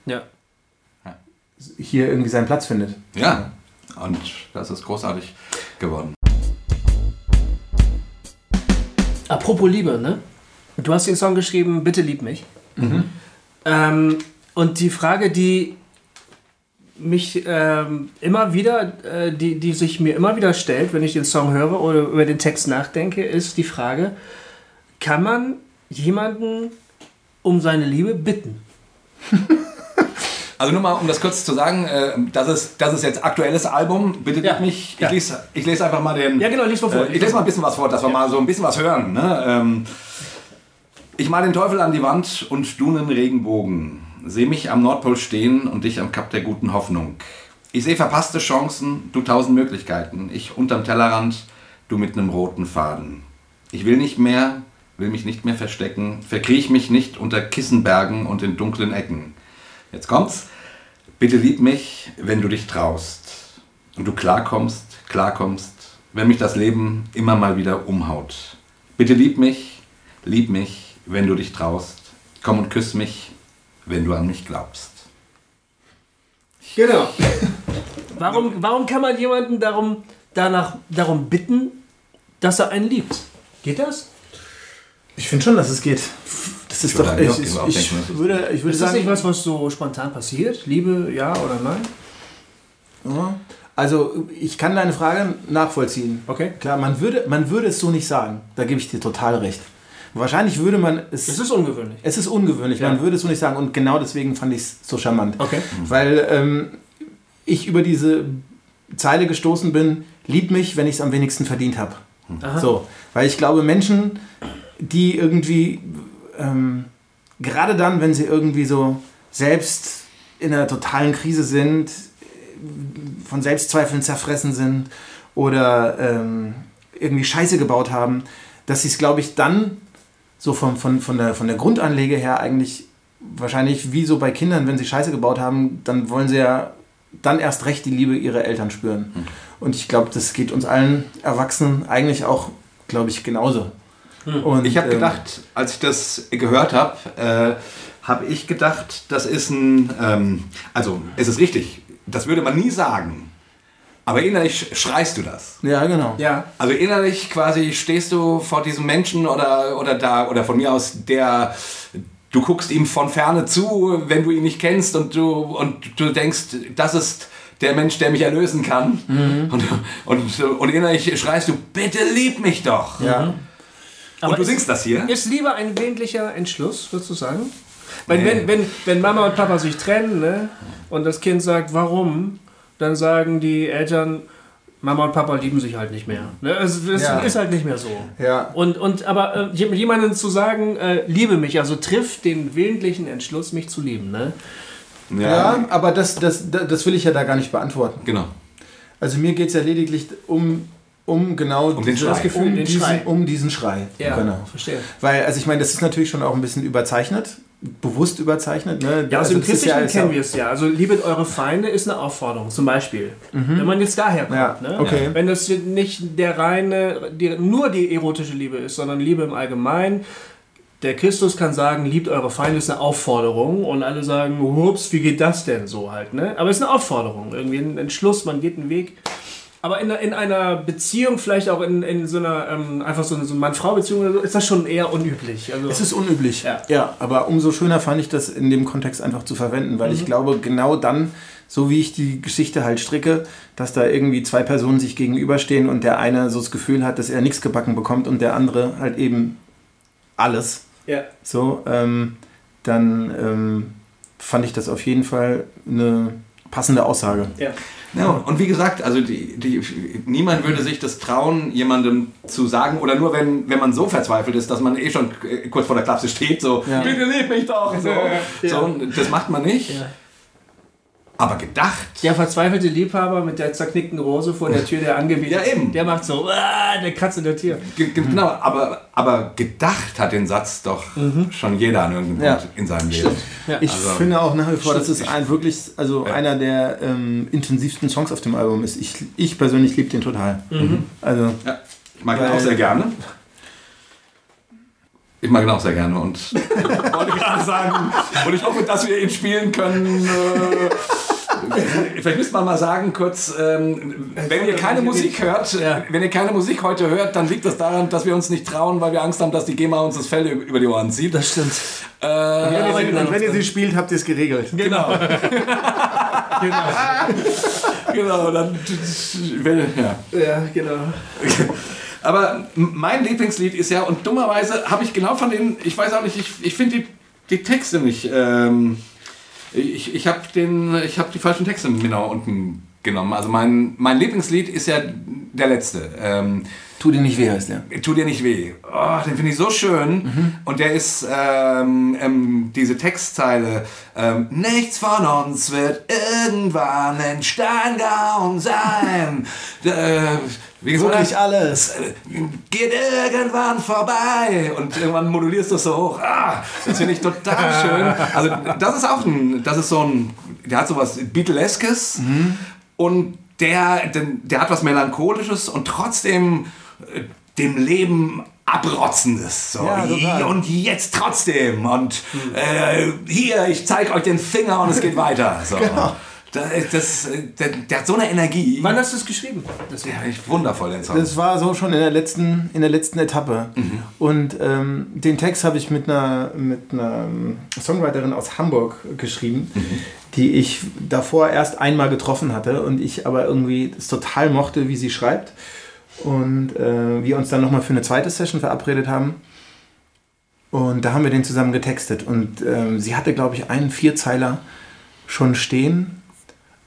ja. hier irgendwie seinen Platz findet. Ja, und das ist großartig geworden. Apropos Liebe, ne? Du hast den Song geschrieben, Bitte lieb mich. Mhm. Ähm, und die Frage, die mich ähm, immer wieder, äh, die, die sich mir immer wieder stellt, wenn ich den Song höre oder über den Text nachdenke, ist die Frage, kann man jemanden um seine Liebe bitten? Also nur mal, um das kurz zu sagen, äh, das, ist, das ist jetzt aktuelles Album. Bitte ja. mich, ich, ja. lese, ich lese einfach mal den... Ja genau, lies mal vor. Äh, ich lese mal ein bisschen was vor, dass wir ja. mal so ein bisschen was hören. Ne? Ähm, ich mal den Teufel an die Wand und du einen Regenbogen. Seh mich am Nordpol stehen und dich am Kap der guten Hoffnung. Ich sehe verpasste Chancen, du tausend Möglichkeiten. Ich unterm Tellerrand, du mit einem roten Faden. Ich will nicht mehr, will mich nicht mehr verstecken, verkriech mich nicht unter Kissenbergen und in dunklen Ecken. Jetzt kommt's. Bitte lieb mich, wenn du dich traust. Und du klarkommst, klarkommst, wenn mich das Leben immer mal wieder umhaut. Bitte lieb mich, lieb mich, wenn du dich traust. Komm und küss mich, wenn du an mich glaubst. Genau. warum, warum kann man jemanden darum, danach, darum bitten, dass er einen liebt? Geht das? Ich finde schon, dass es geht. Das ist ich doch. Ich, ich, ich, würde, ich würde ist das sagen, nicht was, was so spontan passiert? Liebe, ja oder nein? Ja. Also ich kann deine Frage nachvollziehen. Okay. Klar, man würde, man würde es so nicht sagen. Da gebe ich dir total recht. Wahrscheinlich würde man es. Es ist ungewöhnlich. Es ist ungewöhnlich. Ja. Man würde es so nicht sagen. Und genau deswegen fand ich es so charmant. Okay. Weil ähm, ich über diese Zeile gestoßen bin: Lieb mich, wenn ich es am wenigsten verdient habe. So, weil ich glaube, Menschen, die irgendwie ähm, gerade dann, wenn sie irgendwie so selbst in einer totalen Krise sind, von Selbstzweifeln zerfressen sind oder ähm, irgendwie Scheiße gebaut haben, dass sie es, glaube ich, dann so von, von, von, der, von der Grundanlege her eigentlich wahrscheinlich wie so bei Kindern, wenn sie Scheiße gebaut haben, dann wollen sie ja dann erst recht die Liebe ihrer Eltern spüren. Mhm. Und ich glaube, das geht uns allen Erwachsenen eigentlich auch, glaube ich, genauso. Hm. Und, ich habe ähm, gedacht, als ich das gehört habe, äh, habe ich gedacht, das ist ein, ähm, also es ist richtig, das würde man nie sagen. Aber innerlich schreist du das. Ja, genau. Ja. Also innerlich quasi stehst du vor diesem Menschen oder, oder da, oder von mir aus, der, du guckst ihm von ferne zu, wenn du ihn nicht kennst und du, und du denkst, das ist der Mensch, der mich erlösen kann. Mhm. Und, und, und innerlich schreist du, bitte lieb mich doch. Ja. Aber und du singst das hier? Ist lieber ein willentlicher Entschluss, würdest du sagen? Weil nee. wenn, wenn, wenn Mama und Papa sich trennen ne, und das Kind sagt, warum, dann sagen die Eltern, Mama und Papa lieben sich halt nicht mehr. Ne? Es, es ja. ist halt nicht mehr so. Ja. Und, und aber äh, jemandem zu sagen, äh, liebe mich, also trifft den willentlichen Entschluss, mich zu lieben. Ne? Ja. ja, aber das, das, das will ich ja da gar nicht beantworten. Genau. Also mir geht es ja lediglich um um genau um dieses, das Gefühl, um diesen, um diesen Schrei. Ja, genau. verstehe. Weil, also ich meine, das ist natürlich schon auch ein bisschen überzeichnet, bewusst überzeichnet. Ne? Ja, also, im das ist Christlichen ist kennen wir es ja. Also liebet eure Feinde ist eine Aufforderung, zum Beispiel. Wenn man jetzt daher kommt. Ja, Ne? okay. Wenn das nicht der reine, die, nur die erotische Liebe ist, sondern Liebe im Allgemeinen. Der Christus kann sagen, liebt eure Feinde ist eine Aufforderung und alle sagen, ups, wie geht das denn so halt, ne? Aber es ist eine Aufforderung, irgendwie ein Entschluss, man geht einen Weg. Aber in, einer- in einer Beziehung, vielleicht auch in, in so einer, ähm, einfach so so Mann-Frau-Beziehung oder so, ist das schon eher unüblich. Also, Es ist unüblich. Ja. aber umso schöner fand ich das in dem Kontext einfach zu verwenden, weil ich glaube, genau dann, so wie ich die Geschichte halt stricke, dass da irgendwie zwei Personen sich gegenüberstehen und der eine so das Gefühl hat, dass er nichts gebacken bekommt und der andere halt eben alles. ja. So, ähm, dann ähm, fand ich das auf jeden Fall eine passende Aussage. Ja. Ja, und wie gesagt, also die, die, niemand würde sich das trauen, jemandem zu sagen, oder nur wenn, wenn man so verzweifelt ist, dass man eh schon äh, kurz vor der Klapse steht, so, Ja. bitte lieb mich doch. So. Ja. So, das macht man nicht. Aber gedacht. Der verzweifelte Liebhaber mit der zerknickten Rose vor der Tür, der angebietet, Ja, eben. der macht so, ah, der kratzt in der Tür. Ge- ge- Genau, aber, aber gedacht hat den Satz doch schon jeder an irgendeinem Ja. Punkt in seinem Leben. Ja. Ich Also, finde auch nach wie vor, stimmt. dass es ein wirklich, also Ja. einer der ähm, intensivsten Songs auf dem Album ist. Ich, ich persönlich liebe den total. Also, Ja, ich mag ihn auch sehr gerne. Ich mag ihn auch sehr gerne und wollte gerade sagen, und ich hoffe, dass wir ihn spielen können. Äh, vielleicht müsste man mal sagen, kurz, ähm, wenn ihr keine Musik hört, Ja. wenn ihr keine Musik heute hört, dann liegt das daran, dass wir uns nicht trauen, weil wir Angst haben, dass die GEMA uns das Fell über die Ohren zieht. Das stimmt. Äh, wenn, ihr aber- sie, und wenn ihr sie spielt, habt ihr es geregelt. genau, Genau. genau, dann, ja. Ja, genau. Aber mein Lieblingslied ist ja, und dummerweise habe ich genau von den, ich weiß auch nicht, ich, ich finde die, die Texte nicht, ähm, ich, ich habe hab die falschen Texte noch unten genommen. Also mein, mein Lieblingslied ist ja der letzte. Ähm, Tu dir nicht weh, heißt der. Tu dir nicht weh. Oh, den finde ich so schön. Und der ist ähm, ähm, diese Textzeile. Ähm, Nichts von uns wird irgendwann in Stein gehauen sein. äh, wie gesagt, Wirklich alles. äh, geht irgendwann vorbei. Und irgendwann modulierst du es so hoch. Ah, das finde ich total schön. Also das ist auch ein, das ist so ein, der hat sowas Beatleskes. Und der, der, der hat was Melancholisches und trotzdem äh, dem Leben abrotzendes. So. Ja, und jetzt trotzdem. Und äh, hier, ich zeige euch den Finger und es geht weiter. So. Das, das, der, der hat so eine Energie. Wann hast du es geschrieben? Das? Ja, ich- wundervoll, den Song. Das war so schon in der letzten, in der letzten Etappe. Und ähm, den Text habe ich mit einer, mit einer ähm, Songwriterin aus Hamburg geschrieben, die ich davor erst einmal getroffen hatte und ich aber irgendwie es total mochte, wie sie schreibt. Und äh, wir uns dann nochmal für eine zweite Session verabredet haben. Und da haben wir den zusammen getextet. Und ähm, sie hatte, glaube ich, einen Vierzeiler schon stehen.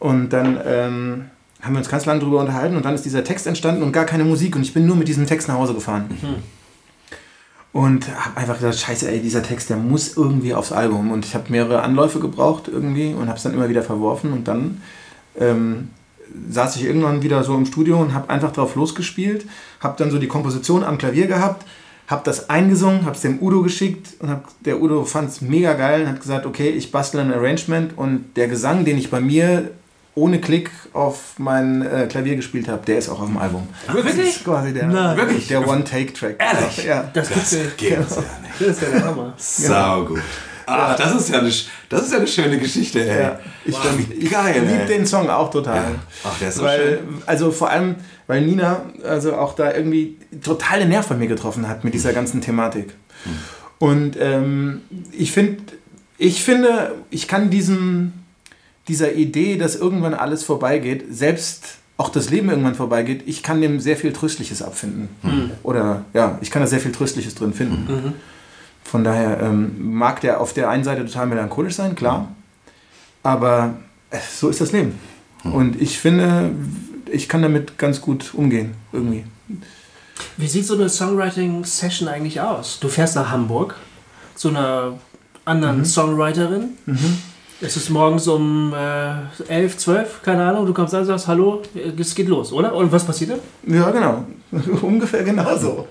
Und dann ähm, haben wir uns ganz lange drüber unterhalten und dann ist dieser Text entstanden und gar keine Musik. Und ich bin nur mit diesem Text nach Hause gefahren. Und habe einfach gedacht, scheiße, ey, dieser Text, der muss irgendwie aufs Album. Und ich habe mehrere Anläufe gebraucht irgendwie und habe es dann immer wieder verworfen. Und dann ähm, saß ich irgendwann wieder so im Studio und habe einfach drauf losgespielt. Habe dann so die Komposition am Klavier gehabt, habe das eingesungen, habe es dem Udo geschickt und hab, der Udo fand es mega geil und hat gesagt, okay, ich bastle ein Arrangement und der Gesang, den ich bei mir ohne Klick auf mein äh, Klavier gespielt habe, der ist auch auf dem Album. Wirklich? Das ist quasi der, Nein. Wirklich? der One-Take-Track. Ehrlich? Ja. Das, gibt's ja, Geht's ja nicht. das ist ja der Hammer. Sau gut. Ach, das ist ja eine, das ist ja eine schöne Geschichte, ey. Ja, ich, Wow, ich liebe den Song auch total. Ja. Ach, der ist so weil, schön. Also vor allem, weil Nina also auch da irgendwie total den Nerv bei mir getroffen hat mit dieser ganzen Thematik. Hm. Und ähm, ich finde, ich finde, ich kann diesem, dieser Idee, dass irgendwann alles vorbeigeht, selbst auch das Leben irgendwann vorbeigeht, ich kann dem sehr viel Tröstliches abfinden. Hm. Oder ja, ich kann da sehr viel Tröstliches drin finden. Von daher ähm, mag der auf der einen Seite total melancholisch sein, klar. Aber äh, so ist das Leben. Und ich finde, ich kann damit ganz gut umgehen, irgendwie. Wie sieht so eine Songwriting-Session eigentlich aus? Du fährst nach Hamburg zu einer anderen Songwriterin. Es ist morgens um äh, 11, 12, keine Ahnung, du kommst an und sagst, hallo, es geht los, oder? Und was passiert dann? Ja, genau. Ungefähr genauso.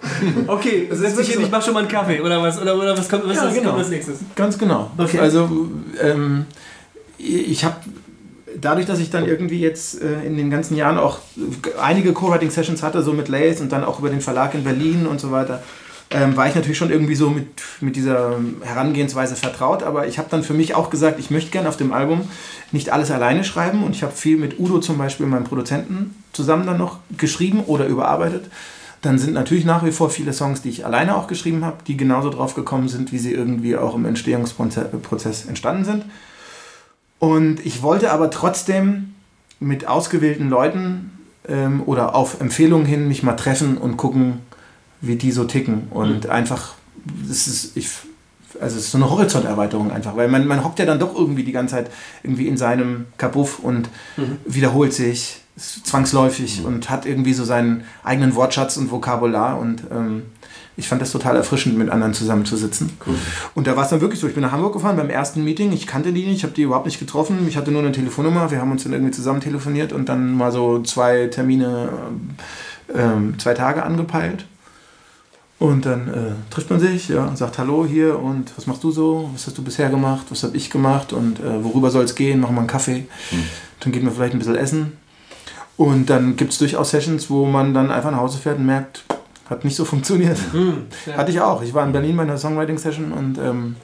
Okay, setz dich hin, ich mach schon mal einen Kaffee, oder was, oder, oder was kommt, was Ja, ist, genau. kommt als nächstes? Ganz genau. Okay. Also ähm, ich habe dadurch, dass ich dann irgendwie jetzt äh, in den ganzen Jahren auch einige Co-Writing-Sessions hatte, so mit Lace und dann auch über den Verlag in Berlin und so weiter, ähm, war ich natürlich schon irgendwie so mit, mit dieser Herangehensweise vertraut. Aber ich habe dann für mich auch gesagt, ich möchte gerne auf dem Album nicht alles alleine schreiben. Und ich habe viel mit Udo zum Beispiel, meinem Produzenten, zusammen dann noch geschrieben oder überarbeitet. Dann sind natürlich nach wie vor viele Songs, die ich alleine auch geschrieben habe, die genauso drauf gekommen sind, wie sie irgendwie auch im Entstehungsprozess entstanden sind. Und ich wollte aber trotzdem mit ausgewählten Leuten ähm, oder auf Empfehlungen hin mich mal treffen und gucken, wie die so ticken. Und einfach, das ist, ich, also es ist so eine Horizonterweiterung einfach, weil man, man hockt ja dann doch irgendwie die ganze Zeit irgendwie in seinem Kabuff und wiederholt sich zwangsläufig und hat irgendwie so seinen eigenen Wortschatz und Vokabular. Und ähm, ich fand das total erfrischend, mit anderen zusammenzusitzen. Und da war es dann wirklich so, ich bin nach Hamburg gefahren beim ersten Meeting, ich kannte die nicht, ich habe die überhaupt nicht getroffen, ich hatte nur eine Telefonnummer, wir haben uns dann irgendwie zusammen telefoniert und dann mal so zwei Termine, ähm, zwei Tage angepeilt. Und dann äh, trifft man sich, ja, sagt Hallo hier und was machst du so? Was hast du bisher gemacht? Was habe ich gemacht? Und äh, worüber soll es gehen? Machen wir einen Kaffee. Dann gehen wir vielleicht ein bisschen essen. Und dann gibt es durchaus Sessions, wo man dann einfach nach Hause fährt und merkt, hat nicht so funktioniert. ja. Hatte ich auch. Ich war in Berlin bei einer Songwriting-Session und ähm,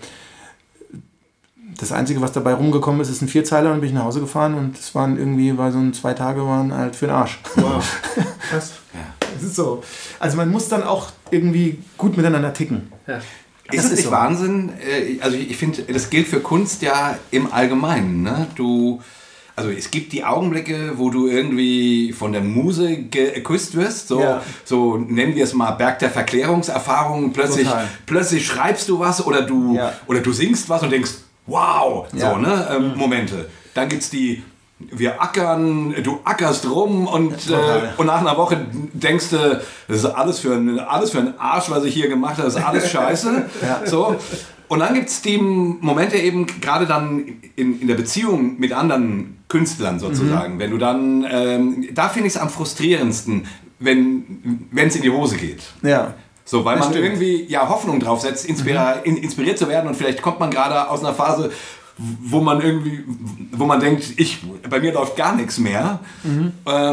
das Einzige, was dabei rumgekommen ist, ist ein Vierzeiler und bin ich nach Hause gefahren und es waren irgendwie, bei so ein zwei Tage waren halt für den Arsch. Wow. Krass. Ist so. Also man muss dann auch irgendwie gut miteinander ticken. Ja. Ist Das es ist nicht so. Wahnsinn? Äh, Also ich finde, das gilt für Kunst ja im Allgemeinen. Ne? Du, also es gibt die Augenblicke, wo du irgendwie von der Muse geküsst wirst. So, Ja. so nennen wir es mal Berg der Verklärungserfahrungen. Plötzlich, Total. plötzlich schreibst du was oder du, Ja. oder du singst was und denkst, wow, Ja. so, ne? Ähm, Momente. Dann gibt es die wir ackern, du ackerst rum und, äh, und nach einer Woche denkst du, das ist alles für, ein, alles für einen Arsch, was ich hier gemacht habe, das ist alles scheiße. so. Und dann gibt es die Momente eben gerade dann in, in der Beziehung mit anderen Künstlern sozusagen, wenn du dann, ähm, da finde ich es am frustrierendsten, wenn es in die Hose geht. Ja. So, weil Das man stimmt. irgendwie ja Hoffnung drauf setzt, inspira in, inspiriert zu werden und vielleicht kommt man gerade aus einer Phase, wo man irgendwie, wo man denkt, ich, bei mir läuft gar nichts mehr. Ähm, Ja,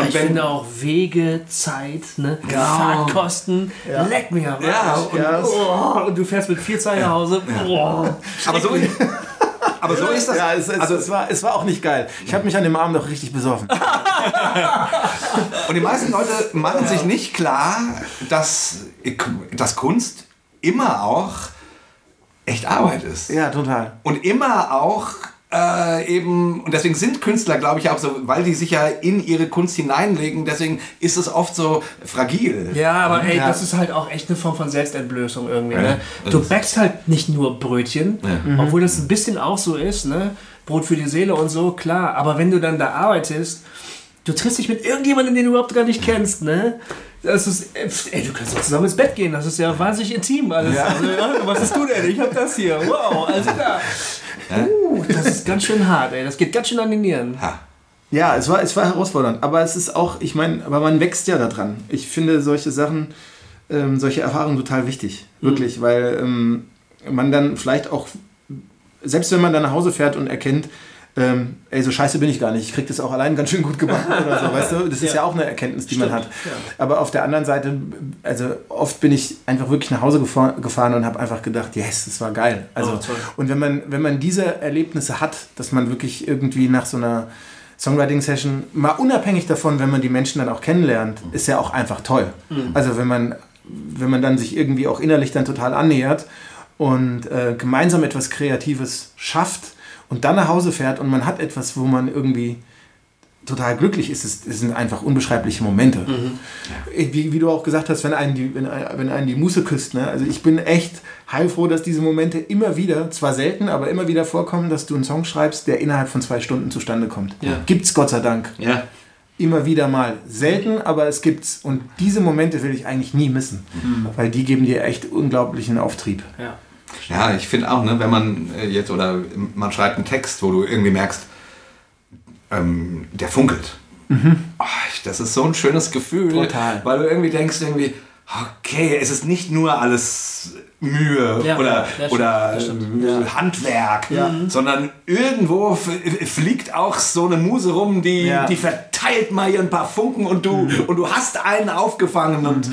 und ich wenn, finde auch Wege, Zeit, ne? Fahrtkosten, leck mir am Ja, und, ja. oh, und du fährst mit vier Zeilen nach Hause. Oh, aber so, aber so ist das. Ja, es, es, also, es, war, es war auch nicht geil. Ich habe mich an dem Abend noch richtig besoffen. und die meisten Leute machen sich nicht klar, dass, dass Kunst immer auch echt Arbeit ist. Ja, total. Und immer auch äh, eben, und deswegen sind Künstler, glaube ich, auch so, weil die sich ja in ihre Kunst hineinlegen, deswegen ist es oft so fragil. Ja, aber ey, Ja. das ist halt auch echt eine Form von Selbstentblößung irgendwie. Ne? das Du backst halt nicht nur Brötchen, Ja. obwohl das ein bisschen auch so ist, ne? Brot für die Seele und so, klar. Aber wenn du dann da arbeitest, du triffst dich mit irgendjemandem, den du überhaupt gar nicht kennst, ne? Das ist, ey, du kannst doch zusammen ins Bett gehen, das ist ja wahnsinnig intim alles. Also, ja, was hast du denn? Ich hab das hier. Wow, also da. Uh, das ist ganz schön hart, ey. Das geht ganz schön an die Nieren. Ha. Ja, es war, es war herausfordernd. Aber es ist auch, ich meine, aber man wächst ja daran. Ich finde solche Sachen, ähm, solche Erfahrungen total wichtig. Wirklich, weil ähm, man dann vielleicht auch, selbst wenn man dann nach Hause fährt und erkennt, ähm, ey, so scheiße bin ich gar nicht. Ich krieg das auch allein ganz schön gut gemacht oder so, weißt du? Das ist ja, auch eine Erkenntnis, die man hat. Aber auf der anderen Seite, also oft bin ich einfach wirklich nach Hause gefahr, gefahren und habe einfach gedacht, yes, das war geil. Also, Oh, toll. und wenn man, wenn man diese Erlebnisse hat, dass man wirklich irgendwie nach so einer Songwriting-Session, mal unabhängig davon, wenn man die Menschen dann auch kennenlernt, ist ja auch einfach toll. Also wenn man, wenn man dann sich irgendwie auch innerlich dann total annähert und äh, gemeinsam etwas Kreatives schafft und dann nach Hause fährt und man hat etwas, wo man irgendwie total glücklich ist, es, es sind einfach unbeschreibliche Momente. Wie, wie du auch gesagt hast, wenn einen die, wenn, wenn einen die Muße küsst. Ne? Also ich bin echt heilfroh, dass diese Momente immer wieder, zwar selten, aber immer wieder vorkommen, dass du einen Song schreibst, der innerhalb von zwei Stunden zustande kommt. Ja. Gibt's Gott sei Dank. Ja. Immer wieder mal. Selten, aber es gibt's. Und diese Momente will ich eigentlich nie missen. Weil die geben dir echt unglaublichen Auftrieb. Ja. Ja, ich finde auch, ne, wenn man äh, jetzt oder man schreibt einen Text, wo du irgendwie merkst, ähm, der funkelt. Oh, das ist so ein schönes Gefühl, Total. weil du irgendwie denkst, irgendwie, okay, es ist nicht nur alles Mühe Ja, oder, stimmt, oder das stimmt. äh, Handwerk, sondern irgendwo f- fliegt auch so eine Muse rum, die, Ja. die verteilt mal hier ein paar Funken und du, und du hast einen aufgefangen und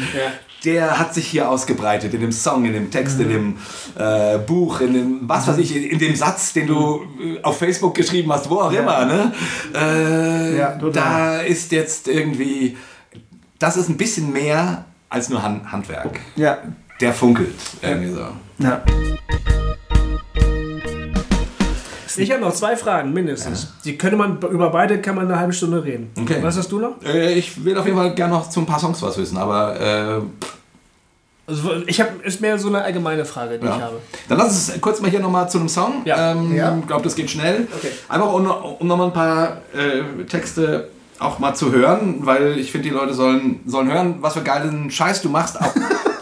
der hat sich hier ausgebreitet in dem Song, in dem Text, in dem äh, Buch, in dem, was weiß ich, in dem Satz, den du äh, auf Facebook geschrieben hast, wo auch immer. Ne? Äh, Ja, da ist jetzt irgendwie, das ist ein bisschen mehr als nur Han Handwerk. Ja. Der funkelt irgendwie so. ja. Ich habe noch zwei Fragen, mindestens. Die könnte man, über beide kann man eine halbe Stunde reden. Okay. Was hast du noch? Äh, ich will auf jeden Fall gerne noch zu ein paar Songs was wissen, aber äh, Also ich habe, ist mehr so eine allgemeine Frage, die ich ja. habe. Dann lass uns kurz mal hier nochmal zu einem Song. Ja. Ähm, Ja. Ich glaube, das geht schnell. Okay. Einfach um, um nochmal ein paar äh, Texte auch mal zu hören, weil ich finde, die Leute sollen, sollen hören, was für geilen Scheiß du machst, auch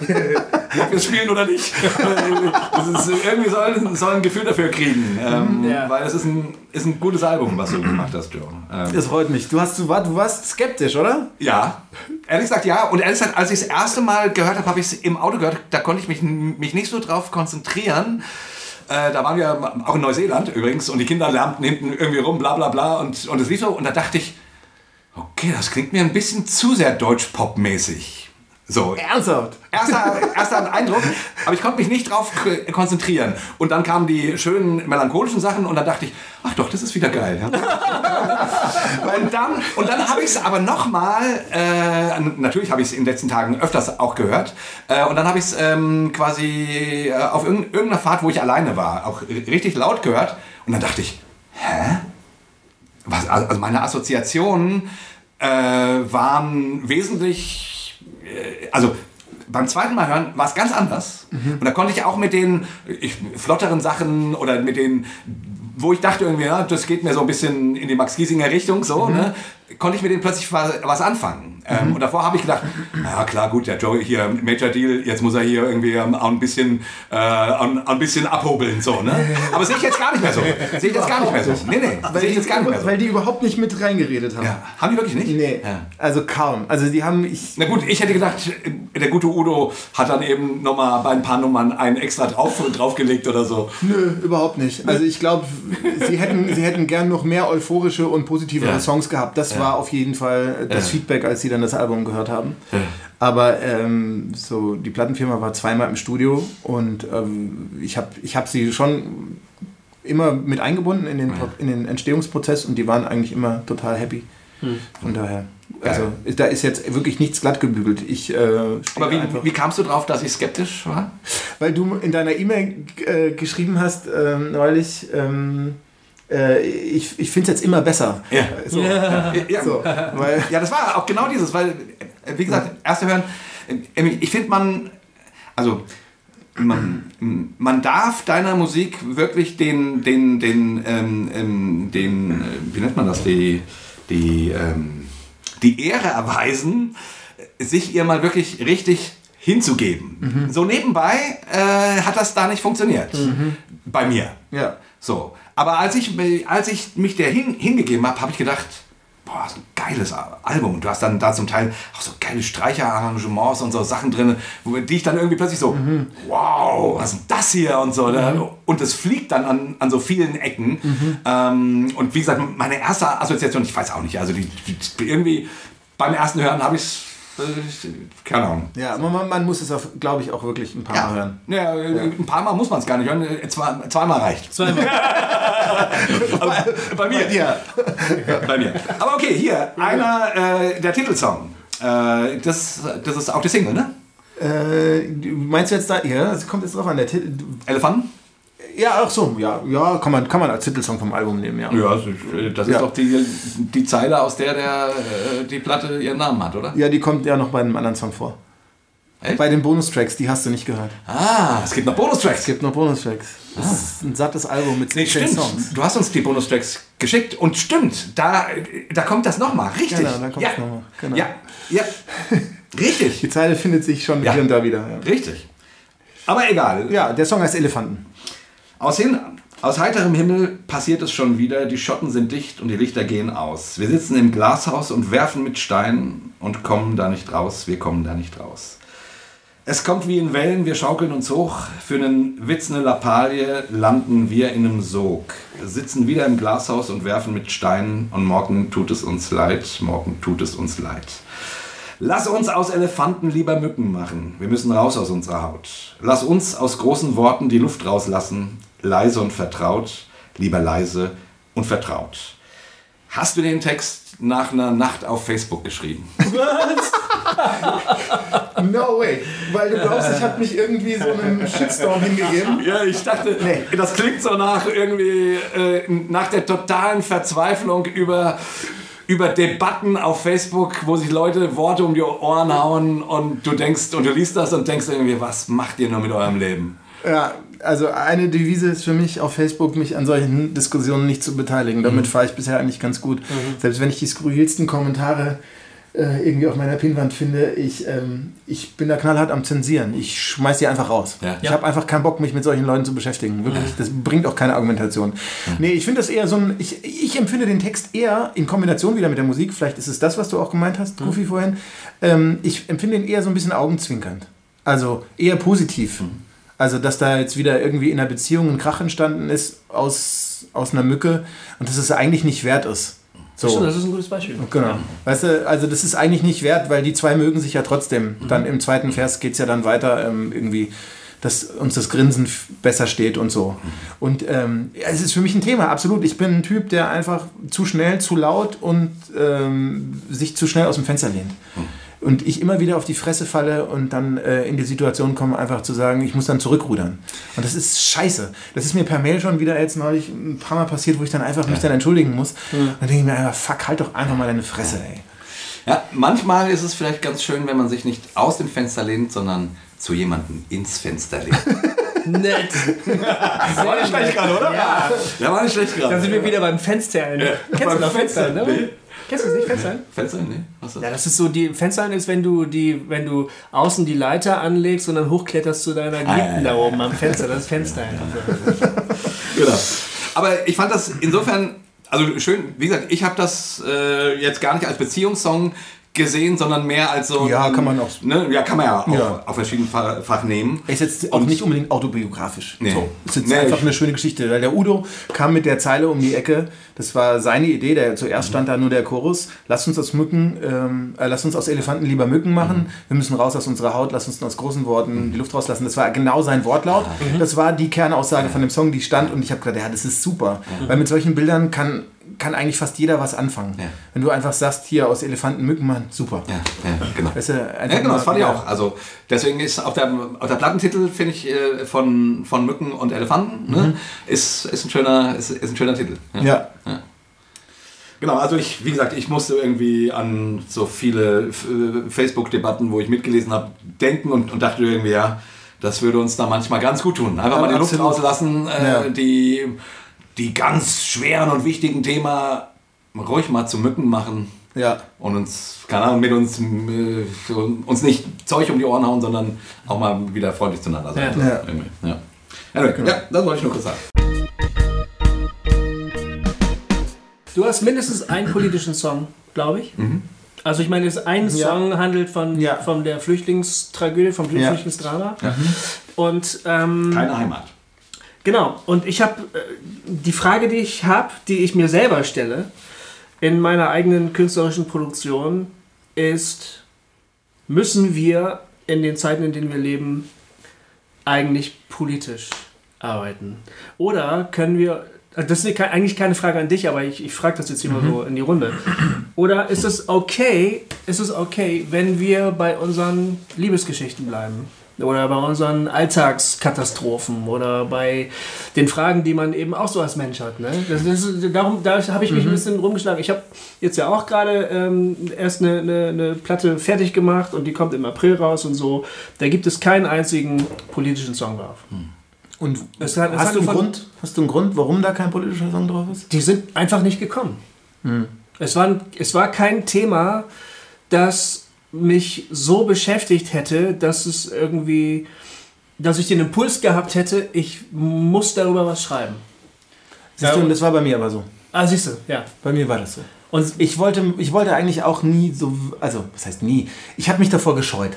ob wir es spielen oder nicht. das ist, irgendwie sollen soll ein Gefühl dafür kriegen, ähm, Ja. weil es ist ein, ist ein gutes Album, was du gemacht hast, Joe. Ähm, Das freut mich. Du, hast, du, war, du warst skeptisch, oder? ja, ehrlich gesagt ja. Und ehrlich gesagt, als ich das erste Mal gehört habe, habe ich es im Auto gehört. Da konnte ich mich, mich nicht so drauf konzentrieren. Äh, da waren wir auch in Neuseeland übrigens und die Kinder lärmten hinten irgendwie rum, bla bla bla. Und, und es lief so. Und da dachte ich, okay, das klingt mir ein bisschen zu sehr Deutsch-Pop-mäßig. So, Ernsthaft? erster, erster Eindruck, aber ich konnte mich nicht drauf konzentrieren. Und dann kamen die schönen melancholischen Sachen und dann dachte ich, ach doch, das ist wieder geil. Und dann, und dann habe ich es aber nochmal, äh, natürlich habe ich es in den letzten Tagen öfters auch gehört, äh, und dann habe ich es ähm, quasi äh, auf irgend- irgendeiner Fahrt, wo ich alleine war, auch richtig laut gehört. Und dann dachte ich, hä? Was, also meine Assoziationen äh, waren wesentlich, also beim zweiten Mal hören war es ganz anders. Und da konnte ich auch mit den ich, flotteren Sachen oder mit den, wo ich dachte irgendwie, ja, das geht mir so ein bisschen in die Max Giesinger Richtung, so, ne, konnte ich mit denen plötzlich was, was anfangen. Ähm, und davor habe ich gedacht, ja klar, gut, der Joe hier, Major Deal, jetzt muss er hier irgendwie ähm, auch ein bisschen, äh, ein, ein bisschen abhobeln, so, ne? Aber sehe ich jetzt gar nicht mehr so. Sehe ich jetzt gar nicht mehr so. Nee, nee, Weil sehe ich die, jetzt gar nicht mehr so. weil die überhaupt nicht mit reingeredet haben. Ja. Haben die wirklich nicht? Nee, Ja. also kaum. Also die haben, ich, Na gut, ich hätte gedacht, der gute Udo hat dann eben nochmal bei ein paar Nummern einen extra drauf, draufgelegt oder so. nö, überhaupt nicht. Also ich glaube, sie hätten, sie hätten gern noch mehr euphorische und positivere Ja. Songs gehabt. Das war auf jeden Fall das Ja. Feedback, als sie dann das Album gehört haben. Aber ähm, so die Plattenfirma war zweimal im Studio und ähm, ich habe ich hab sie schon immer mit eingebunden in den, in den Entstehungsprozess und die waren eigentlich immer total happy. Von daher, also da ist jetzt wirklich nichts glatt gebügelt. Ich, äh, Aber wie, wie kamst du drauf, dass ich skeptisch war? weil du in deiner E-Mail äh, geschrieben hast ähm, neulich, ähm, äh, ich, ich finde es jetzt immer besser. Ja. So, Ja, ja. so, weil, ja, das war auch genau dieses, weil, äh, wie gesagt, erste Hören, äh, ich finde man, also man, man darf deiner Musik wirklich den, den, den, ähm, ähm, den, äh, wie nennt man das, die, die, ähm, die Ehre erweisen, sich ihr mal wirklich richtig hinzugeben. So nebenbei äh, hat das da nicht funktioniert. Bei mir. ja. So. Aber als ich, als ich mich der hin, hingegeben habe, habe ich gedacht, boah, so ein geiles Album. Und du hast dann da zum Teil auch so geile Streicherarrangements und so Sachen drin, wo, die ich dann irgendwie plötzlich so, wow, was ist das hier und so. ne? Und es fliegt dann an, an so vielen Ecken. Ähm, und wie gesagt, meine erste Assoziation, ich weiß auch nicht, also die, die, irgendwie beim ersten Hören habe ich es, keine Ahnung. Ja, man, man muss es, glaube ich, auch wirklich ein paar Mal hören. Ja, äh, ein paar Mal muss man es gar nicht hören, äh, zwei, zweimal reicht. Zweimal. Also, bei mir. Ja. bei mir. Aber okay, hier, einer, äh, der Titelsong. Äh, das, das ist auch die Single, ne? Äh, du- meinst du jetzt da, ja, es kommt jetzt drauf an, der Titel, Elefanten? Ja, ach so, ja, ja, kann man, kann man als Titelsong vom Album nehmen, ja. Ja, das ist, das ist Ja. doch die, die Zeile, aus der, der äh, die Platte ihren Namen hat, oder? Ja, die kommt ja noch bei einem anderen Song vor. Echt? Bei den Bonustracks, die hast du nicht gehört. Ah, es gibt noch Bonustracks. Es gibt noch Bonustracks. Das ist ein sattes Album mit Nee, 16 stimmt. Songs. Du hast uns die Bonustracks geschickt und stimmt, da, da kommt das nochmal, richtig. Genau, da kommt ja. nochmal, genau. Ja, ja, richtig. Die Zeile findet sich schon Ja. hier und da wieder. Ja. Richtig. Aber egal. Ja, der Song heißt Elefanten. Aus, hin, aus heiterem Himmel passiert es schon wieder, die Schotten sind dicht und die Lichter gehen aus. Wir sitzen im Glashaus und werfen mit Steinen und kommen da nicht raus, wir kommen da nicht raus. Es kommt wie in Wellen, wir schaukeln uns hoch. Für einen Witz, eine Lappalie landen wir in einem Sog. Sitzen wieder im Glashaus und werfen mit Steinen und morgen tut es uns leid, morgen tut es uns leid. Lass uns aus Elefanten lieber Mücken machen. Wir müssen raus aus unserer Haut. Lass uns aus großen Worten die Luft rauslassen. Leise und vertraut, lieber leise und vertraut. Hast du den Text nach einer Nacht auf Facebook geschrieben? No way. Weil du glaubst, ich habe mich irgendwie so einem Shitstorm hingegeben. Ja, ich dachte, Nee. das klingt so nach irgendwie, äh, nach der totalen Verzweiflung über, über Debatten auf Facebook, wo sich Leute Worte um die Ohren hauen und du denkst, und du liest das und denkst irgendwie, was macht ihr nur mit eurem Leben? Ja, also eine Devise ist für mich auf Facebook, mich an solchen Diskussionen nicht zu beteiligen. Damit fahre ich bisher eigentlich ganz gut. Selbst wenn ich die skurrilsten Kommentare äh, irgendwie auf meiner Pinnwand finde, ich, ähm, ich bin da knallhart am Zensieren. Ich schmeiß die einfach raus. Ja. Ich habe einfach keinen Bock, mich mit solchen Leuten zu beschäftigen. Wirklich, das bringt auch keine Argumentation. Nee, ich finde das eher so ein, ich, ich empfinde den Text eher in Kombination wieder mit der Musik, vielleicht ist es das, was du auch gemeint hast, Goofy, vorhin, ähm, ich empfinde ihn eher so ein bisschen augenzwinkernd. Also eher positiv. Also, dass da jetzt wieder irgendwie in einer Beziehung ein Krach entstanden ist aus, aus einer Mücke und dass es eigentlich nicht wert ist. So. Stimmt, das ist ein gutes Beispiel. Genau. Weißt du, also das ist eigentlich nicht wert, weil die zwei mögen sich ja trotzdem. Dann im zweiten Vers geht es ja dann weiter ähm, irgendwie, dass uns das Grinsen besser steht und so. Und ähm, ja, es ist für mich ein Thema, absolut. Ich bin ein Typ, der einfach zu schnell, zu laut und ähm, sich zu schnell aus dem Fenster lehnt. Und ich immer wieder auf die Fresse falle und dann äh, in die Situation komme, einfach zu sagen, ich muss dann zurückrudern. Und das ist scheiße. Das ist mir per Mail schon wieder jetzt neulich ein paar Mal passiert, wo ich dann einfach mich dann entschuldigen muss. Und dann denke ich mir einfach, fuck, halt doch einfach mal deine Fresse, ey. Ja, manchmal ist es vielleicht ganz schön, wenn man sich nicht aus dem Fenster lehnt, sondern zu jemandem ins Fenster lehnt. Nett. war nicht schlecht gerade, oder? Ja. Ja, war nicht schlecht gerade. Da sind wir wieder beim Fenstern. Kennst beim du noch Fenstern, Fenstern, ne? nee. Kennst du das nicht, Fenstern? Fenster? Nee. Was ist das? Ja, das ist so, die Fenstern ist, wenn du die, wenn du außen die Leiter anlegst und dann hochkletterst zu deiner Geliebten ja, ja, da oben am Fenster. Das ist Fenstern. Genau. Aber ich fand das insofern, also schön, wie gesagt, ich habe das äh, jetzt gar nicht als Beziehungssong gesehen, sondern mehr als so. Ja, ein- kann man auch- Ne, ja, kann man ja auch Ja. auf verschiedenen Fa- Fach nehmen. Ist jetzt auch nicht unbedingt autobiografisch. Nee. So, ist jetzt Nee, einfach eine schöne Geschichte. Weil der Udo kam mit der Zeile um die Ecke. Das war seine Idee. Der, zuerst stand da nur der Chorus. Lass uns aus Mücken, ähm, äh, lass uns aus Elefanten lieber Mücken machen. Wir müssen raus aus unserer Haut. Lass uns aus großen Worten die Luft rauslassen. Das war genau sein Wortlaut. Das war die Kernaussage von dem Song, die stand. Und ich habe gedacht, ja, das ist super. Weil mit solchen Bildern kann, kann eigentlich fast jeder was anfangen. Ja. Wenn du einfach sagst, hier aus Elefanten Mücken machen, super. Ja, ja, genau. Weißt du, Ja, genau, das fand ich ja. auch. Also deswegen ist auf der, auf der Plattentitel, finde ich, äh, von, von Mücken und Elefanten, ne, ist, ist, ein schöner, ist, ist ein schöner Titel. Ja. Genau, also ich, wie gesagt, ich musste irgendwie an so viele äh, Facebook-Debatten, wo ich mitgelesen habe, denken und, und dachte irgendwie, ja, das würde uns da manchmal ganz gut tun. Einfach Ja, mal die Luft absolut. rauslassen, äh, Ja. die, die ganz schweren und wichtigen Thema ruhig mal zu Mücken machen Ja. und uns, keine Ahnung, mit uns, äh, uns nicht Zeug um die Ohren hauen, sondern auch mal wieder freundlich zueinander sein. Ja. Ja. Irgendwie, ja. Anyway, ja, das wollte ich nur kurz sagen. Du hast mindestens einen politischen Song, glaube ich. Also ich meine, es ein Ja. Song handelt von, Ja. von der Flüchtlingstragödie, vom Ja. Flüchtlingsdrama. Und ähm, Keine Heimat. Genau, und ich habe äh, die Frage, die ich habe, die ich mir selber stelle, in meiner eigenen künstlerischen Produktion, ist, müssen wir in den Zeiten, in denen wir leben, eigentlich politisch arbeiten? Oder können wir, äh, das ist eigentlich keine Frage an dich, aber ich, ich frage das jetzt hier mal so in die Runde. Oder ist es okay, ist es okay, wenn wir bei unseren Liebesgeschichten bleiben? Oder bei unseren Alltagskatastrophen oder bei den Fragen, die man eben auch so als Mensch hat. Ne? Das ist, darum da habe ich mich ein bisschen rumgeschlagen. Ich habe jetzt ja auch gerade ähm, erst eine, eine, eine Platte fertig gemacht und die kommt im April raus und so. Da gibt es keinen einzigen politischen Song drauf. Und Es hat- es hast, du einen Grund, hast du einen Grund, warum da kein politischer Song drauf ist? Die sind einfach nicht gekommen. Es, war, es war kein Thema, das mich so beschäftigt hätte, dass es irgendwie dass ich den Impuls gehabt hätte, ich muss darüber was schreiben. Siehst Ja. du, und das war bei mir aber so. Ah, siehst du, ja. Bei mir war das so. Und Ich wollte, ich wollte eigentlich auch nie so, also was heißt nie? Ich habe mich davor gescheut,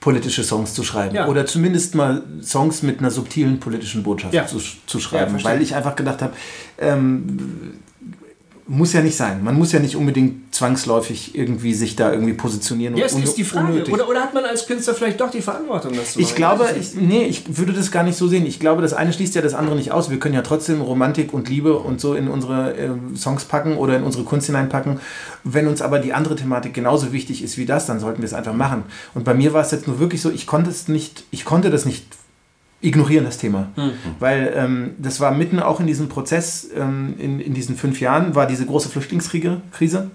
politische Songs zu schreiben. Ja. Oder zumindest mal Songs mit einer subtilen politischen Botschaft Ja. zu, zu Ja, schreiben. verstehe. weil ich einfach gedacht habe, ähm, muss ja nicht sein. Man muss ja nicht unbedingt zwangsläufig irgendwie sich da irgendwie positionieren. ja, es ist die Frage. unnötig. Oder, oder hat man als Künstler vielleicht doch die Verantwortung, das zu Ich machen? glaube, weiß es ich, nee, ich würde das gar nicht so sehen. Ich glaube, das eine schließt ja das andere nicht aus. Wir können ja trotzdem Romantik und Liebe und so in unsere äh, Songs packen oder in unsere Kunst hineinpacken. Wenn uns aber die andere Thematik genauso wichtig ist wie das, dann sollten wir es einfach machen. Und bei mir war es jetzt nur wirklich so, ich konnte es nicht, ich konnte das nicht ignorieren, das Thema. Weil ähm, das war mitten auch in diesem Prozess, ähm, in, in diesen fünf Jahren, war diese große Flüchtlingskrise. Krise.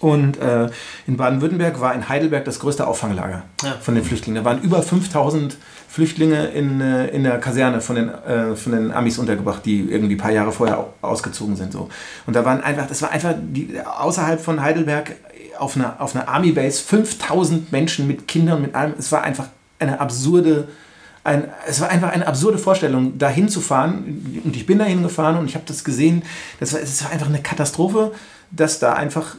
Und äh, in Baden-Württemberg war in Heidelberg das größte Auffanglager Ja. von den Flüchtlingen. Da waren über 5000 Flüchtlinge in, äh, in der Kaserne von den, äh, von den Amis untergebracht, die irgendwie ein paar Jahre vorher au- ausgezogen sind. So. Und da waren einfach, das war einfach die, außerhalb von Heidelberg auf einer, auf einer Army-Base 5000 Menschen mit Kindern, mit allem. Es war einfach eine absurde ein, es war einfach eine absurde Vorstellung, da hinzufahren. Und ich bin dahin gefahren und ich habe das gesehen. Das war, es war einfach eine Katastrophe, dass da einfach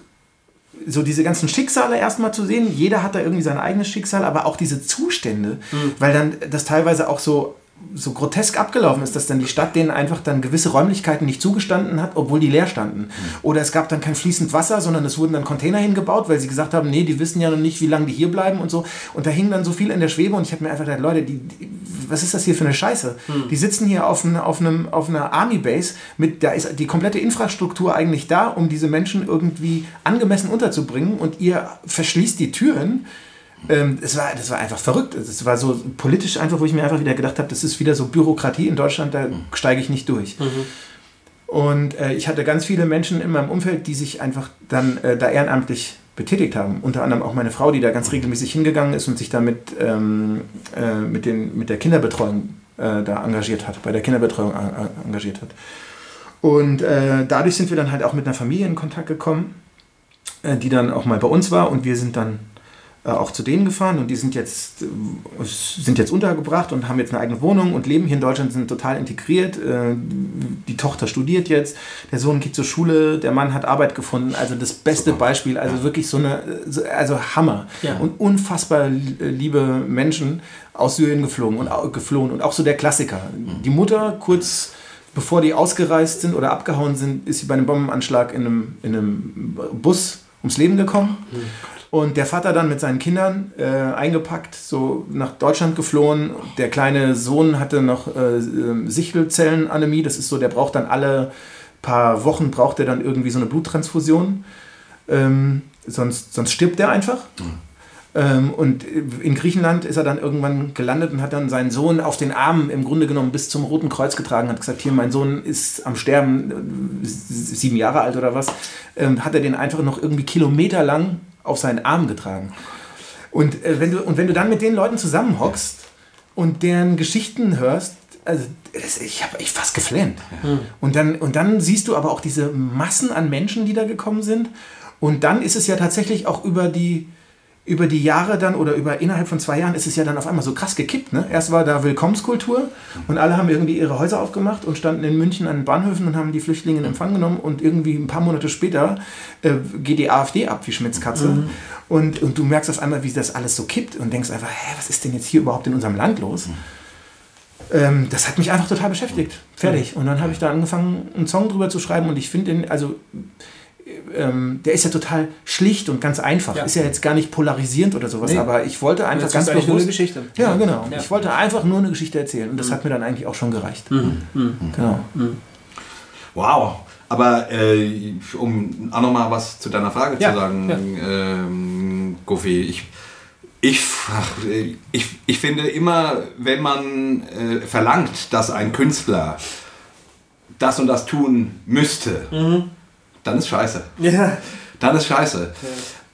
so diese ganzen Schicksale erstmal zu sehen. Jeder hat da irgendwie sein eigenes Schicksal, aber auch diese Zustände, weil dann das teilweise auch so so grotesk abgelaufen ist, dass dann die Stadt denen einfach dann gewisse Räumlichkeiten nicht zugestanden hat, obwohl die leer standen. Oder es gab dann kein fließend Wasser, sondern es wurden dann Container hingebaut, weil sie gesagt haben, nee, die wissen ja noch nicht, wie lange die hier bleiben und so. Und da hing dann so viel in der Schwebe und ich habe mir einfach gedacht, Leute, die, die, was ist das hier für eine Scheiße? Die sitzen hier auf, ein, auf, einem, auf einer Army-Base, mit, da ist die komplette Infrastruktur eigentlich da, um diese Menschen irgendwie angemessen unterzubringen und ihr verschließt die Türen. Ähm, es war, das war einfach verrückt. Es war so politisch einfach, wo ich mir einfach wieder gedacht habe, das ist wieder so Bürokratie in Deutschland, da steige ich nicht durch. Und äh, ich hatte ganz viele Menschen in meinem Umfeld, die sich einfach dann äh, da ehrenamtlich betätigt haben. Unter anderem auch meine Frau, die da ganz regelmäßig hingegangen ist und sich da mit, ähm, äh, mit, den, mit der Kinderbetreuung äh, da engagiert hat, bei der Kinderbetreuung engagiert hat. Und äh, dadurch sind wir dann halt auch mit einer Familie in Kontakt gekommen, äh, die dann auch mal bei uns war und wir sind dann auch zu denen gefahren und die sind jetzt, äh, sind jetzt untergebracht und haben jetzt eine eigene Wohnung und leben hier in Deutschland, sind total integriert. Äh, die Tochter studiert jetzt, der Sohn geht zur Schule, der Mann hat Arbeit gefunden. Also das beste Beispiel, also wirklich so eine, so- also Hammer. Ja. Und unfassbar liebe Menschen aus Syrien geflogen und geflohen und auch so der Klassiker. Die Mutter kurz bevor die ausgereist sind oder abgehauen sind, ist sie bei einem Bombenanschlag in einem, in einem Bus ums Leben gekommen. Und der Vater dann mit seinen Kindern äh, eingepackt, so nach Deutschland geflohen. Der kleine Sohn hatte noch äh, äh, Sichelzellenanämie, das ist so, der braucht dann alle paar Wochen, braucht er dann irgendwie so eine Bluttransfusion. Ähm, sonst, sonst stirbt er einfach. Ähm, und in Griechenland ist er dann irgendwann gelandet und hat dann seinen Sohn auf den Armen im Grunde genommen bis zum Roten Kreuz getragen, hat gesagt, hier, mein Sohn ist am Sterben, äh, sieben Jahre alt oder was, ähm, hat er den einfach noch irgendwie kilometerlang auf seinen Arm getragen. Und, äh, wenn du, und wenn du dann mit den Leuten zusammenhockst und deren Geschichten hörst, also das, ich habe ich fast geflennt. Und, dann, und dann siehst du aber auch diese Massen an Menschen, die da gekommen sind. Und dann ist es ja tatsächlich auch über die, über die Jahre dann oder über innerhalb von zwei Jahren ist es ja dann auf einmal so krass gekippt. Ne? Erst war da Willkommenskultur und alle haben irgendwie ihre Häuser aufgemacht und standen in München an den Bahnhöfen und haben die Flüchtlinge in Empfang genommen und irgendwie ein paar Monate später äh, geht die AfD ab wie Schmitz Katze und, und du merkst auf einmal, wie das alles so kippt und denkst einfach, hä, was ist denn jetzt hier überhaupt in unserem Land los? Ähm, das hat mich einfach total beschäftigt. Fertig. Und dann habe ich da angefangen, einen Song drüber zu schreiben und ich finde den, also ähm, der ist ja total schlicht und ganz einfach. Ja. Ist ja jetzt gar nicht polarisierend oder sowas, Nee. aber ich wollte einfach Das ganz ist eigentlich nur eine bewusst. Geschichte. Ja, genau. Ja. Ich wollte einfach nur eine Geschichte erzählen und das hat mir dann eigentlich auch schon gereicht. Genau. Wow. Aber äh, um auch nochmal was zu deiner Frage Ja, zu sagen, ähm, Gofi, ich, ich, ich, ich finde immer, wenn man äh, verlangt, dass ein Künstler das und das tun müsste, dann ist scheiße. Ja. Dann ist scheiße.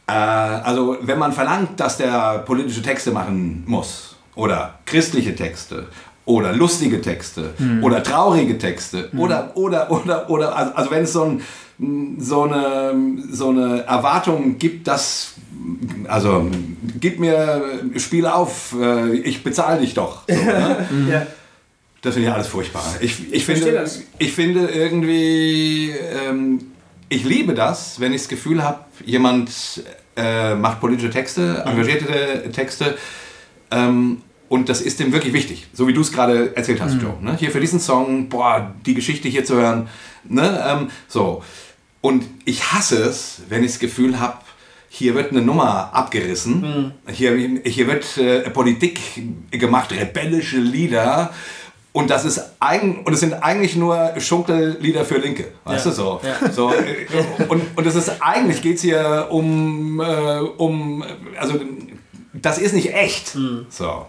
Äh, also, wenn man verlangt, dass der politische Texte machen muss oder christliche Texte oder lustige Texte oder traurige Texte oder oder oder oder also, also wenn es so ein so eine, so eine Erwartung gibt, dass, also gib mir, Spiel auf, äh, ich bezahle dich doch. So, ne? ja. Das finde ich alles furchtbar. Ich, ich, verstehe finde, ich finde irgendwie, ähm, ich liebe das, wenn ich das Gefühl habe, jemand äh, macht politische Texte, Mhm. engagierte Texte ähm, und das ist dem wirklich wichtig. So wie du es gerade erzählt hast, Joe. Ne? Hier für diesen Song, boah, die Geschichte hier zu hören. Ne? Ähm, so. Und ich hasse es, wenn ich das Gefühl habe, hier wird eine Nummer abgerissen, hier, hier wird äh, Politik gemacht, rebellische Lieder. Und das ist eigen, und es sind eigentlich nur Schunkellieder für Linke, weißt Ja. du so. Ja. so äh, und, und das ist eigentlich geht es hier um, äh, um, also das ist nicht echt. So.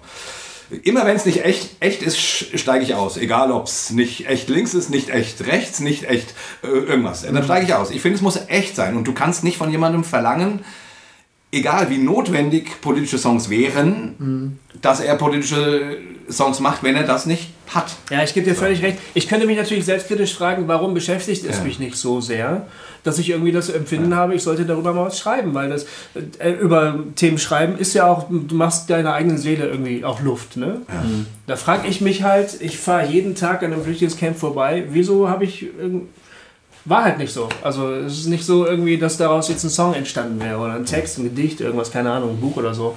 Immer wenn es nicht echt, echt ist, steige ich aus. Egal, ob es nicht echt links ist, nicht echt rechts, nicht echt äh, irgendwas. Dann steige ich aus. Ich finde, es muss echt sein. Und du kannst nicht von jemandem verlangen, egal wie notwendig politische Songs wären, dass er politische Songs macht, wenn er das nicht hat. Ja, ich gebe dir völlig recht. Ich könnte mich natürlich selbstkritisch fragen, warum beschäftigt es Ja. mich nicht so sehr, dass ich irgendwie das Empfinden habe, ich sollte darüber mal was schreiben, weil das äh, über Themen schreiben ist ja auch, du machst deiner eigenen Seele irgendwie auch Luft, ne? Da frage ich mich halt, ich fahre jeden Tag an einem Flüchtlingscamp vorbei, wieso habe ich war halt nicht so. Also es ist nicht so irgendwie, dass daraus jetzt ein Song entstanden wäre oder ein Text, ein Gedicht, irgendwas, keine Ahnung, ein Buch oder so.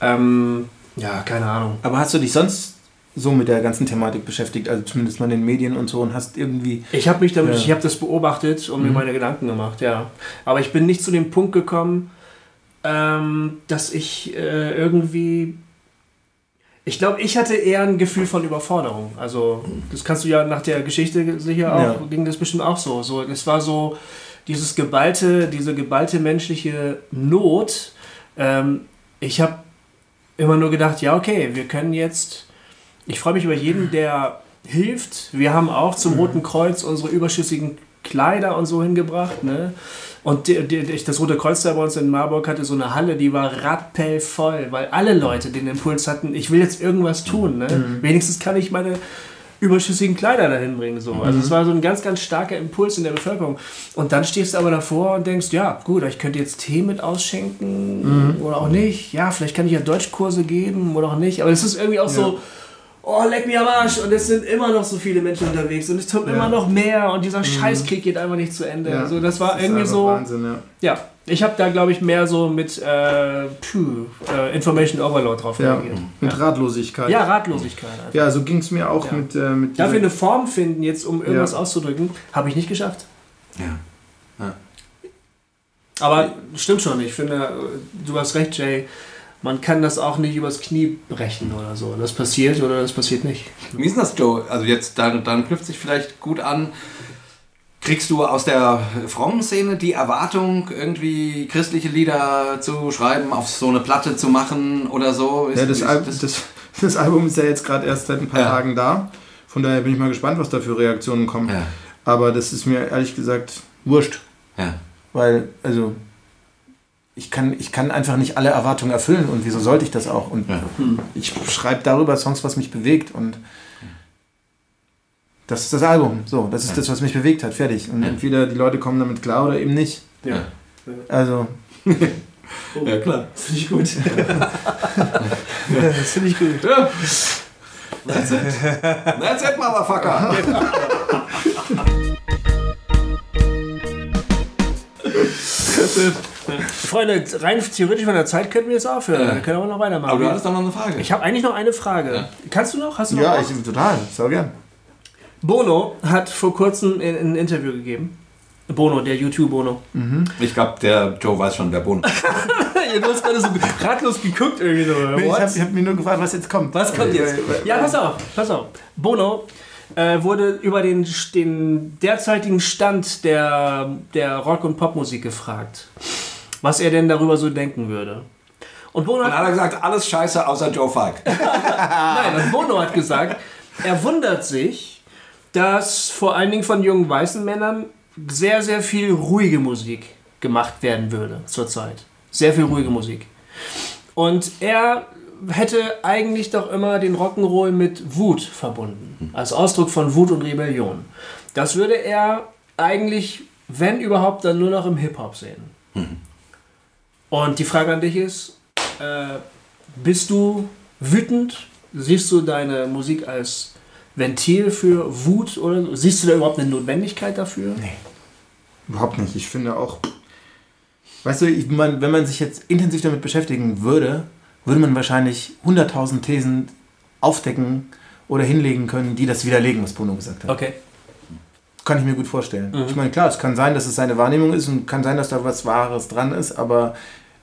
Ähm, ja, keine Ahnung. Aber hast du dich sonst so mit der ganzen Thematik beschäftigt, also zumindest mal in den Medien und so und hast irgendwie. Ich habe mich damit, Ja. ich habe das beobachtet und mir meine Gedanken gemacht, ja. Aber ich bin nicht zu dem Punkt gekommen, ähm, dass ich äh, irgendwie. Ich glaube, ich hatte eher ein Gefühl von Überforderung. Also, das kannst du ja nach der Geschichte sicher auch, Ja. ging das bestimmt auch so. so. Es war so dieses geballte, diese geballte menschliche Not. Ähm, ich habe immer nur gedacht, ja, okay, wir können jetzt. Ich freue mich über jeden, der hilft. Wir haben auch zum Roten Kreuz unsere überschüssigen Kleider und so hingebracht. Ne? Und die, die, das Rote Kreuz da bei uns in Marburg hatte so eine Halle, die war rappellvoll, weil alle Leute den Impuls hatten, ich will jetzt irgendwas tun. Ne? Wenigstens kann ich meine überschüssigen Kleider dahin bringen. So. Also es war so ein ganz, ganz starker Impuls in der Bevölkerung. Und dann stehst du aber davor und denkst, ja, gut, ich könnte jetzt Tee mit ausschenken oder auch nicht. Ja, vielleicht kann ich ja Deutschkurse geben oder auch nicht. Aber es ist irgendwie auch so, oh, leck mir am Arsch. Und es sind immer noch so viele Menschen unterwegs und es kommt Ja. immer noch mehr und dieser Scheißkrieg geht einfach nicht zu Ende. Ja, also das war ist irgendwie so, Wahnsinn, ja. ja. Ich habe da, glaube ich, mehr so mit äh, puh, äh, Information Overload drauf Ja, reagiert. mit Ratlosigkeit. Ja, Ratlosigkeit. Einfach. Ja, so ging es mir auch Ja. mit, äh, mit Dafür eine Form finden, jetzt um irgendwas Ja. auszudrücken, habe ich nicht geschafft. Ja. Aber stimmt schon, ich finde, äh, du hast recht, Jay. Man kann das auch nicht übers Knie brechen oder so. Das passiert oder das passiert nicht. Wie ist denn das, Joe? Also jetzt, dann, dann knüpft sich vielleicht gut an. Kriegst du aus der frommen Szene die Erwartung, irgendwie christliche Lieder zu schreiben, auf so eine Platte zu machen oder so? Ist, Ja, das, ist Al das, das Album ist ja jetzt gerade erst seit ein paar Ja. Tagen da. Von daher bin ich mal gespannt, was da für Reaktionen kommen. Ja, Aber das ist mir ehrlich gesagt wurscht. ja. Weil, also, ich kann, ich kann einfach nicht alle Erwartungen erfüllen und wieso sollte ich das auch? Und Ja. ich schreibe darüber Songs, was mich bewegt und das ist das Album. So, das ist das, was mich bewegt hat. Fertig. Und Ja. entweder die Leute kommen damit klar oder eben nicht. Ja. Also, ja klar. Finde ich gut. das finde ich gut. Ja. That's it. That's it, Motherfucker. Freunde, rein theoretisch von der Zeit könnten wir jetzt aufhören. Ja. Wir können aber noch weitermachen. Aber du hattest doch noch eine Frage. ich habe eigentlich noch eine Frage. Ja. Kannst du noch? Hast du noch? ja, was? ich, total. Sau gern. Bono hat vor kurzem ein, ein Interview gegeben. Bono, der YouTube-Bono. Ich glaube, der Joe weiß schon, wer Bund. du hast gerade so ratlos geguckt irgendwie so. Ich habe hab mich nur gefragt, was jetzt kommt. Was kommt jetzt? Ja, pass auf, pass auf. Bono äh, wurde über den, den derzeitigen Stand der, der Rock- und Popmusik gefragt, was er denn darüber so denken würde. Und Bono Und hat, hat er gesagt, alles scheiße außer Joe Falk. nein, und Bono hat gesagt, er wundert sich, dass vor allen Dingen von jungen weißen Männern sehr, sehr viel ruhige Musik gemacht werden würde zurzeit. Sehr viel ruhige Musik. Und er hätte eigentlich doch immer den Rock'n'Roll mit Wut verbunden. Als Ausdruck von Wut und Rebellion. Das würde er eigentlich, wenn überhaupt, dann nur noch im Hip-Hop sehen. Und die Frage an dich ist, äh, bist du wütend? Siehst du deine Musik als Ventil für Wut oder siehst du da überhaupt eine Notwendigkeit dafür? Nee. Überhaupt nicht. Ich finde auch, weißt du, ich mein, wenn man sich jetzt intensiv damit beschäftigen würde, würde man wahrscheinlich 100.000 Thesen aufdecken oder hinlegen können, die das widerlegen, was Bono gesagt hat. Okay. Kann ich mir gut vorstellen. Ich meine, klar, es kann sein, dass es seine Wahrnehmung ist und kann sein, dass da was Wahres dran ist, aber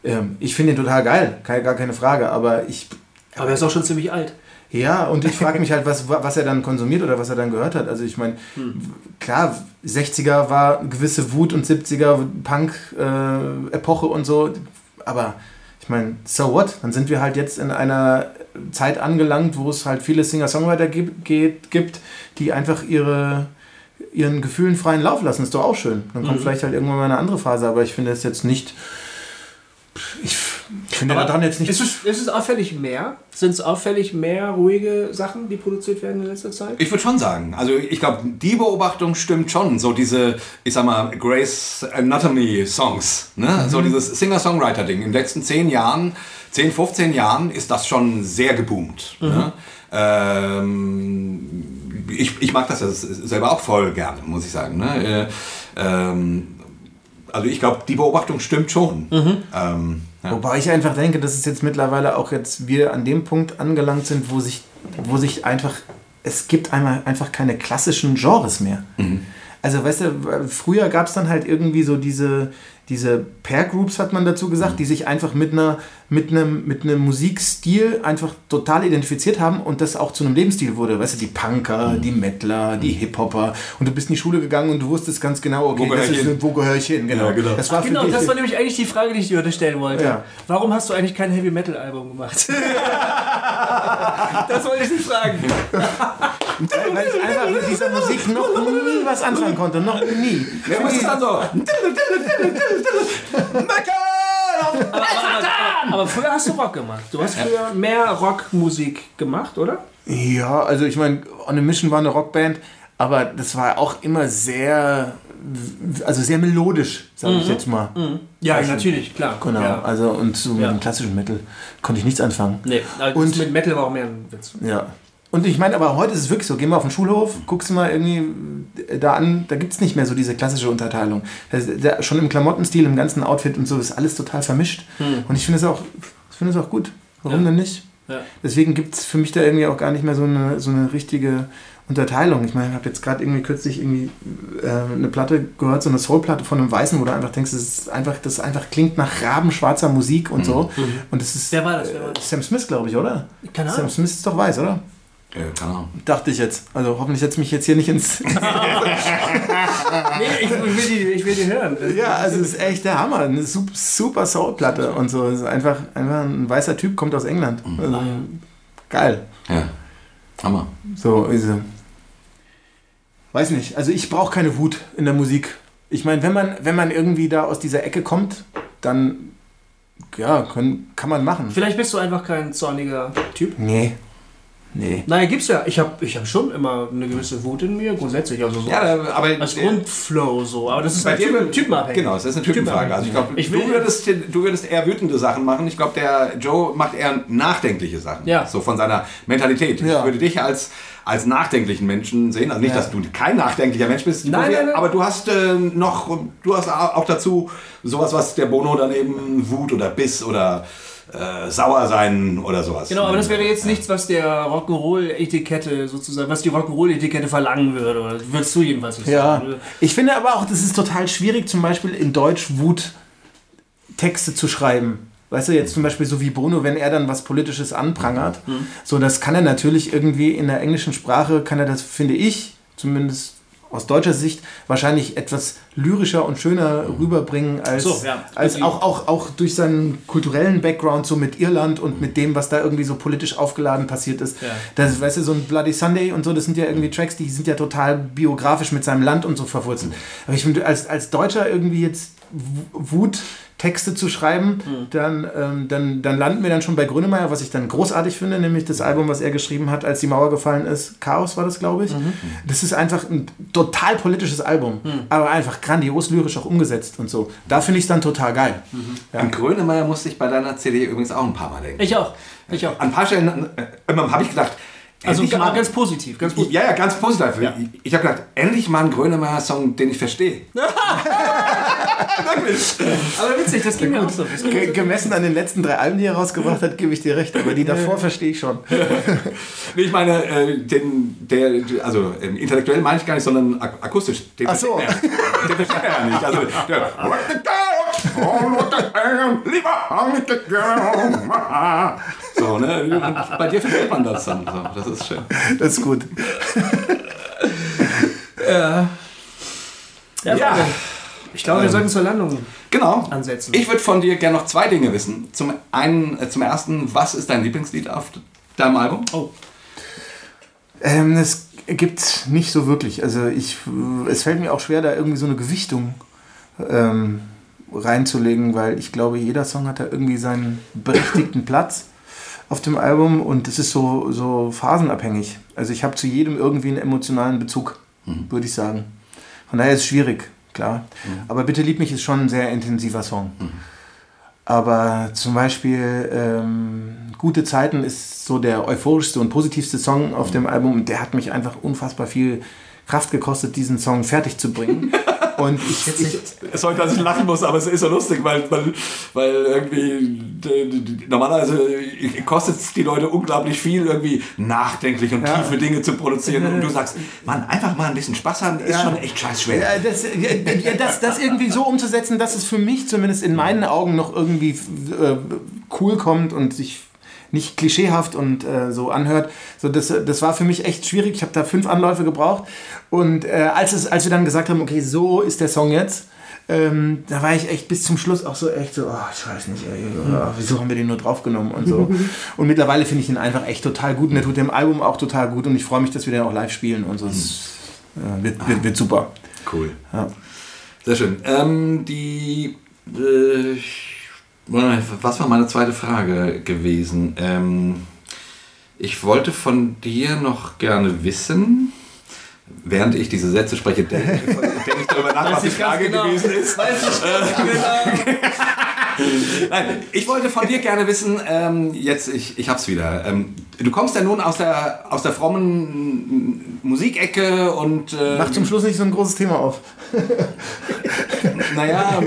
ähm, ich finde ihn total geil, keine, gar keine Frage, aber ich... Aber er ist auch schon ziemlich alt. Ja, und ich frage mich halt, was, was er dann konsumiert oder was er dann gehört hat. Also ich meine, klar, 60er war gewisse Wut und 70er Punk-Epoche und so, aber ich meine, so what? Dann sind wir halt jetzt in einer Zeit angelangt, wo es halt viele Singer-Songwriter gibt, gibt, die einfach ihre, ihren Gefühlen freien Lauf lassen. Ist doch auch schön. Dann kommt vielleicht halt irgendwann mal eine andere Phase, aber ich finde es jetzt nicht... Ich finde daran jetzt nicht... Ist es, ist es auffällig mehr? Sind es auffällig mehr ruhige Sachen, die produziert werden in letzter Zeit? Ich würde schon sagen. Also ich glaube, die Beobachtung stimmt schon. So diese, ich sag mal, Grace Anatomy Songs. Ne? So dieses Singer-Songwriter-Ding. In den letzten zehn Jahren, 10, 15 Jahren ist das schon sehr geboomt. Ne? Ähm, ich, ich mag das ja selber auch voll gerne, muss ich sagen. Ne? Äh, ähm, also ich glaube, die Beobachtung stimmt schon. Ähm, ja. Wobei ich einfach denke, dass es jetzt mittlerweile auch jetzt wir an dem Punkt angelangt sind, wo sich, wo sich einfach, es gibt einmal einfach keine klassischen Genres mehr. Also weißt du, früher gab es dann halt irgendwie so diese, diese Pair-Groups, hat man dazu gesagt, die sich einfach mit einer mit einem, mit einem Musikstil einfach total identifiziert haben und das auch zu einem Lebensstil wurde. Weißt du, die Punker, die Mettler, die Hip-Hopper und du bist in die Schule gegangen und du wusstest ganz genau, okay, Wo gehör das ich ist, hin? wo gehöre ich hin? Genau. Ja, genau. Das war für Genau, dich- das war nämlich eigentlich die Frage, die ich dir heute stellen wollte. Ja. Warum hast du eigentlich kein Heavy Metal Album gemacht? das wollte ich nicht fragen. Weil, weil ich einfach mit dieser Musik noch nie was anfangen konnte. Noch nie. Ja, was ist dann so? Mecker! Aber, aber, aber früher hast du Rock gemacht. Du hast früher mehr Rockmusik gemacht, oder? Ja, also ich meine, On a Mission war eine Rockband, aber das war auch immer sehr, also sehr melodisch, sage ich jetzt mal. Ja, Also, natürlich, klar. Genau, Ja. also und so mit Ja. dem klassischen Metal konnte ich nichts anfangen. Nee, also Und- mit Metal war auch mehr ein Witz. Ja. Und ich meine, aber heute ist es wirklich so, geh mal auf den Schulhof, guckst du mal irgendwie da an, da gibt es nicht mehr so diese klassische Unterteilung. Das, der, schon im Klamottenstil, im ganzen Outfit und so ist alles total vermischt. Und ich finde es auch, es auch gut. Warum Ja. denn nicht? Ja. Deswegen gibt es für mich da irgendwie auch gar nicht mehr so eine, so eine richtige Unterteilung. Ich meine, ich habe jetzt gerade irgendwie kürzlich irgendwie äh, eine Platte gehört, so eine Soulplatte von einem Weißen, wo du einfach denkst, das ist einfach, das einfach klingt nach rabenschwarzer Musik und so. Und das ist Wer war das? Wer war das? Sam Smith, glaube ich, oder? Keine Sam Ahnung. Smith ist doch weiß, oder? Äh, keine Ahnung. Dachte ich jetzt. Also hoffentlich setze mich jetzt hier nicht ins. Nee, ich will die, ich will die hören. ja, also es ist echt der Hammer. Eine sup- super Soul-Platte und so. Es ist einfach, einfach ein weißer Typ, kommt aus England. Also, geil. Ja. Hammer. So, also, weiß nicht. Also ich brauche keine Wut in der Musik. Ich meine, wenn man, wenn man irgendwie da aus dieser Ecke kommt, dann ja, können, kann man machen. Vielleicht bist du einfach kein zorniger Typ. Nee. Nee. Naja, gibt's ja. Ich habe ich hab schon immer eine gewisse Wut in mir, grundsätzlich. Also so Ja, aber als Grundflow so. Aber das ist Bei dir Typen, typenabhängig. Genau, das ist eine Typenfrage. Also ich glaube, Ich du würdest, du würdest eher wütende Sachen machen. Ich glaube, der Joe macht eher nachdenkliche Sachen. Ja. So von seiner Mentalität. Ja. Ich würde dich als, als nachdenklichen Menschen sehen. Also nicht, Ja. dass du kein nachdenklicher Mensch bist, Nein, nein, nein. aber du hast äh, noch, du hast auch dazu sowas, was der Bono dann eben Wut oder Biss oder äh, sauer sein oder sowas. Genau, aber das wäre jetzt nichts, was der Rock'n'Roll-Etikette sozusagen, was die Rock'n'Roll-Etikette verlangen würde. Oder würdest du jedenfalls nicht Ja, sagen. ich finde aber auch, das ist total schwierig, zum Beispiel in Deutsch Wut Texte zu schreiben. Weißt du, jetzt zum Beispiel so wie Bruno, wenn er dann was Politisches anprangert, so das kann er natürlich irgendwie in der englischen Sprache, kann er das, finde ich, zumindest aus deutscher Sicht, wahrscheinlich etwas lyrischer und schöner rüberbringen als, So, ja. als auch, auch, auch durch seinen kulturellen Background, so mit Irland und mit dem, was da irgendwie so politisch aufgeladen passiert ist. Ja. Das, weißt du, so ein Bloody Sunday und so, das sind ja irgendwie Tracks, die sind ja total biografisch mit seinem Land und so verwurzelt. Aber ich finde, als, als Deutscher irgendwie jetzt Wut Texte zu schreiben, dann, ähm, dann, dann landen wir dann schon bei Grönemeyer, was ich dann großartig finde, nämlich das Album, was er geschrieben hat, als die Mauer gefallen ist. Chaos war das, glaube ich. Das ist einfach ein total politisches Album, aber einfach grandios lyrisch auch umgesetzt und so. Da finde ich es dann total geil. Ja. An Grönemeyer musste ich bei deiner CD übrigens auch ein paar Mal denken. Ich auch. Ich auch. An ein paar Stellen äh, habe ich gedacht, Also endlich mal- ganz positiv. Ganz positiv. Ja, ja, ganz positiv. Ja. Ich, ich habe gedacht, endlich mal ein Grönemeyer-Song, den ich verstehe. Aber witzig, das ging mir auch so. Ge gemessen an den letzten drei Alben, die er rausgebracht hat, gebe ich dir recht, aber die davor verstehe ich schon. Nee, ich meine, äh, den, der, also ähm, intellektuell meine ich gar nicht, sondern ak akustisch. Den Ach so. versteht Den versteht er ja nicht. Also, der, so, ne? Und bei dir versteht man das dann. So, das ist schön. Das ist gut. Ja, Ja. Ich glaube, wir sollten zur Landung. Genau. Ansetzen. Ich würde von dir gerne noch zwei Dinge wissen. Zum einen, äh, zum ersten, was ist dein Lieblingslied auf deinem Album? Oh. Ähm, es gibt nicht so wirklich. Also ich, es fällt mir auch schwer, da irgendwie so eine Gewichtung ähm, reinzulegen, weil ich glaube, jeder Song hat da irgendwie seinen berechtigten Platz auf dem Album und es ist so, so phasenabhängig. Also ich habe zu jedem irgendwie einen emotionalen Bezug, würde ich sagen. Von daher ist es schwierig, klar. Aber Bitte lieb mich ist schon ein sehr intensiver Song. Aber zum Beispiel ähm, Gute Zeiten ist so der euphorischste und positivste Song auf dem Album. Und der hat mich einfach unfassbar viel Kraft gekostet, diesen Song fertig zu bringen. Und ich, ich, Sorry, dass ich lachen muss, aber es ist so lustig, weil, weil, weil irgendwie normalerweise kostet es die Leute unglaublich viel, irgendwie nachdenklich und Ja. tiefe Dinge zu produzieren. Und du sagst, Mann, einfach mal ein bisschen Spaß haben, ist Ja. schon echt scheiß schwer. Ja, das, das, das irgendwie so umzusetzen, dass es für mich zumindest in meinen Augen noch irgendwie äh, cool kommt und sich nicht klischeehaft und äh, so anhört. So, das, das war für mich echt schwierig. Ich habe da fünf Anläufe gebraucht. Und äh, als, es, als wir dann gesagt haben, okay, so ist der Song jetzt, ähm, da war ich echt bis zum Schluss auch so echt so, oh, ich weiß nicht, ey, oh, wieso haben wir den nur draufgenommen und so. Und mittlerweile finde ich ihn einfach echt total gut und der tut dem Album auch total gut und ich freue mich, dass wir den auch live spielen und so. Es äh, wird, wird, wird super. Cool. Ja. Sehr schön. Ähm, die. Äh, was war meine zweite Frage gewesen? Ähm, ich wollte von dir noch gerne wissen, während ich diese Sätze spreche, denke denk ich darüber nach, was die Frage gewesen ist. Weiß ich ganz genau. Nein, ich wollte von dir gerne wissen, ähm, jetzt, ich, ich hab's wieder. Ähm, du kommst ja nun aus der, aus der frommen Musikecke und. Äh, Mach zum Schluss nicht so ein großes Thema auf. Naja,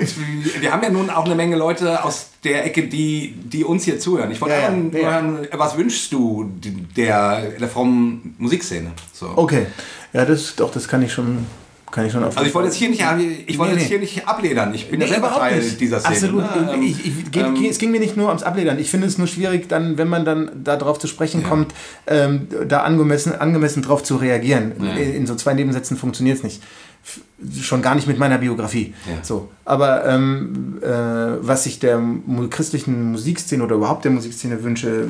wir haben ja nun auch eine Menge Leute aus der Ecke, die, die uns hier zuhören. Ich wollte Ja, nur ja. hören, was wünschst du der, der frommen Musikszene? So. Okay. Ja, das doch, das kann ich schon, kann ich schon auf Also ich wollte jetzt hier nicht, ich wollte Nee, jetzt hier nicht abledern. Ich bin Nee, ja selber Teil nicht. dieser Szene. Absolut. ne? Ähm, ich, ich, ähm, es ging mir nicht nur ums Abledern. Ich finde es nur schwierig, dann, wenn man dann darauf zu sprechen kommt, ähm, da angemessen, angemessen drauf zu reagieren. Ja. In, so zwei Nebensätzen funktioniert es nicht. Schon gar nicht mit meiner Biografie. Ja. So. Aber ähm, äh, was ich der christlichen Musikszene oder überhaupt der Musikszene wünsche,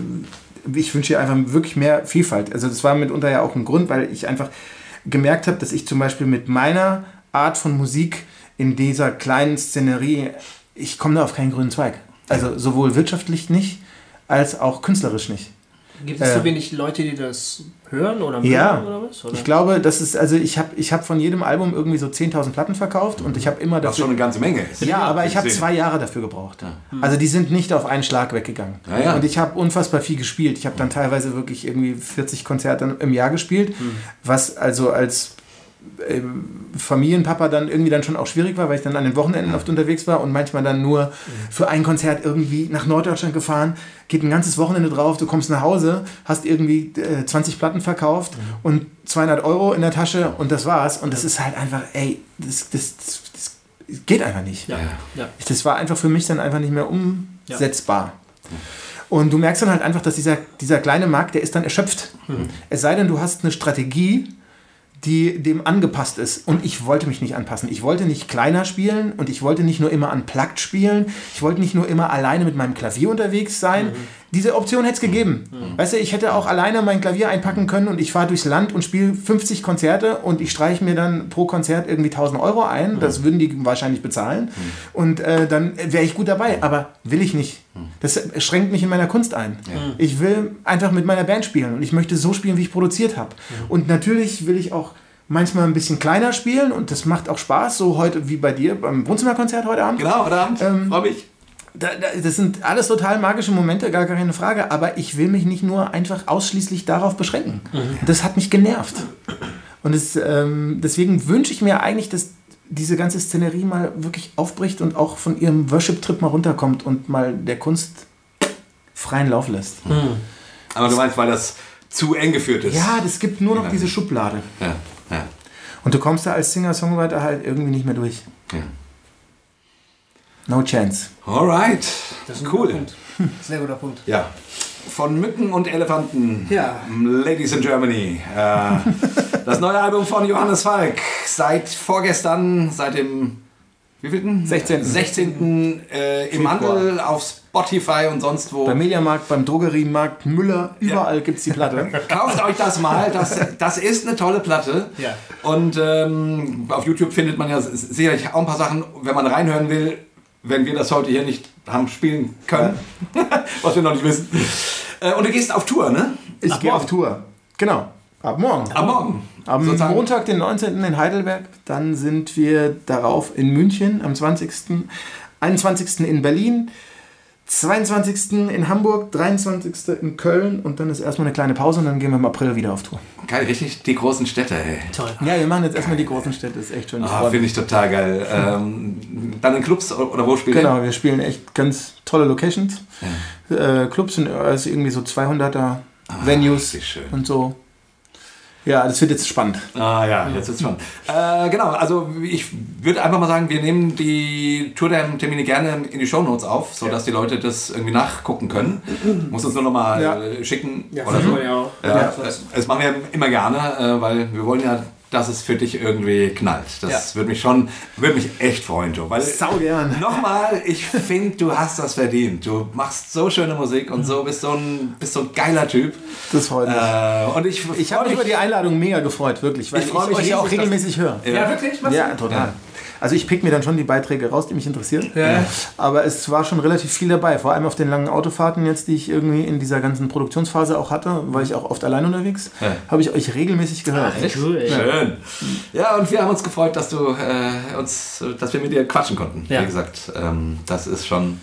ich wünsche ihr einfach wirklich mehr Vielfalt. Also das war mitunter ja auch ein Grund, weil ich einfach gemerkt habe, dass ich zum Beispiel mit meiner Art von Musik in dieser kleinen Szenerie, ich komme da auf keinen grünen Zweig. Also sowohl wirtschaftlich nicht, als auch künstlerisch nicht. Gibt es Äh. zu wenig Leute, die das hören oder mögen Ja, oder was? Oder? ich glaube, das ist, also ich habe ich hab von jedem Album irgendwie so 10.000 Platten verkauft und ich habe immer was dafür... schon eine ganze Menge ist. Ja, aber ich habe zwei Jahre dafür gebraucht. Also die sind nicht auf einen Schlag weggegangen. Ja, ja. Und ich habe unfassbar viel gespielt. Ich habe dann teilweise wirklich irgendwie 40 Konzerte im Jahr gespielt, was also als Familienpapa dann irgendwie dann schon auch schwierig war, weil ich dann an den Wochenenden oft unterwegs war und manchmal dann nur für ein Konzert irgendwie nach Norddeutschland gefahren, geht ein ganzes Wochenende drauf, du kommst nach Hause, hast irgendwie äh, 20 Platten verkauft und 200 Euro in der Tasche und das war's. Und das ist halt einfach, ey, das, das, das, das geht einfach nicht. ja, Ja. ja. Ich- Das war einfach für mich dann einfach nicht mehr umsetzbar. Und du merkst dann halt einfach, dass dieser, dieser kleine Markt, der ist dann erschöpft. Es sei denn, du hast eine Strategie, die dem angepasst ist. Und ich wollte mich nicht anpassen. Ich wollte nicht kleiner spielen und ich wollte nicht nur immer unplugged spielen. Ich wollte nicht nur immer alleine mit meinem Klavier unterwegs sein. Mhm. Diese Option hätte es gegeben. Weißt du, ich hätte auch alleine mein Klavier einpacken können und ich fahre durchs Land und spiele 50 Konzerte und ich streiche mir dann pro Konzert irgendwie 1000 Euro ein. Mhm. Das würden die wahrscheinlich bezahlen. Und äh, dann wäre ich gut dabei. Aber will ich nicht. Das schränkt mich in meiner Kunst ein. Ich will einfach mit meiner Band spielen und ich möchte so spielen, wie ich produziert habe. Und natürlich will ich auch manchmal ein bisschen kleiner spielen und das macht auch Spaß, so heute wie bei dir beim Wohnzimmerkonzert heute Abend. Genau, heute Abend. Ähm, Freue mich. Da, da, das sind alles total magische Momente, gar keine Frage, aber ich will mich nicht nur einfach ausschließlich darauf beschränken. Das hat mich genervt. Und es, ähm, deswegen wünsche ich mir eigentlich, dass diese ganze Szenerie mal wirklich aufbricht und auch von ihrem Worship-Trip mal runterkommt und mal der Kunst freien Lauf lässt. Aber du meinst, weil das zu eng geführt ist. Ja, das gibt nur noch Ja. diese Schublade. Ja, ja. Und du kommst da als Singer-Songwriter halt irgendwie nicht mehr durch. ja. No chance. Alright. Das ist ein cool. guter Punkt. Sehr guter Punkt. Ja. Von Mücken und Elefanten. Ja. Ladies in Germany. Äh, das neue Album von Johannes Falk. Seit vorgestern, seit dem wievielten? 16.. 16. Äh, im. Handel auf Spotify und sonst wo. Beim Mediamarkt, beim Drogeriemarkt, Müller, überall gibt's die Platte. Kauft euch das mal, das, das ist eine tolle Platte. Ja. Und ähm, auf YouTube findet man ja sicherlich auch ein paar Sachen, wenn man reinhören will, wenn wir das heute hier nicht haben spielen können, was wir noch nicht wissen. Äh, und du gehst auf Tour, ne? Ich Ab gehe auf. Tour. Genau. Ab morgen. Am Morgen. Am Sozusagen. Montag, den 19. in Heidelberg. Dann sind wir darauf in München am 20. 21. in Berlin. 22. in Hamburg, 23. in Köln und dann ist erstmal eine kleine Pause und dann gehen wir im April wieder auf Tour. Geil, richtig die großen Städte, ey. Toll. Ja, wir machen jetzt erstmal die großen Städte, ist echt schön. Ah, mich. Finde ich total geil. Ähm, dann in Clubs oder wo spielt ihr? Genau, wir spielen echt ganz tolle Locations. Äh, Clubs sind also irgendwie so 200er Venues wie schön. und so. Ja, das wird jetzt spannend. Ah ja, jetzt ist spannend. Äh, genau, also ich würde einfach mal sagen, wir nehmen die Tour-Termine gerne in die Shownotes auf, sodass die Leute das irgendwie nachgucken können. Muss uns nur nochmal Ja. äh, schicken. Ja, oder so. wir ja auch. Ja, Ja. Das, das machen wir immer gerne, äh, weil wir wollen ja, dass es für dich irgendwie knallt. Das Ja. würde mich schon, würde mich echt freuen, Joe. Weil Sau gern. Nochmal, ich finde, du hast das verdient. Du machst so schöne Musik und so bist so ein, bist so ein geiler Typ. Das freut mich. Äh, und ich, Ich habe mich über die Einladung mega gefreut, wirklich, weil Ich ich, freu mich euch ja auch regelmäßig höre. Ja, wirklich? Machst Ja, total. Also ich pick mir dann schon die Beiträge raus, die mich interessieren. Ja. Aber es war schon relativ viel dabei, vor allem auf den langen Autofahrten jetzt, die ich irgendwie in dieser ganzen Produktionsphase auch hatte, war ich auch oft allein unterwegs, Ja. habe ich euch regelmäßig gehört. Ach, cool, ey. Schön. Ja, und wir haben uns gefreut, dass du äh, uns, dass wir mit dir quatschen konnten. Ja. Wie gesagt, ähm, das ist schon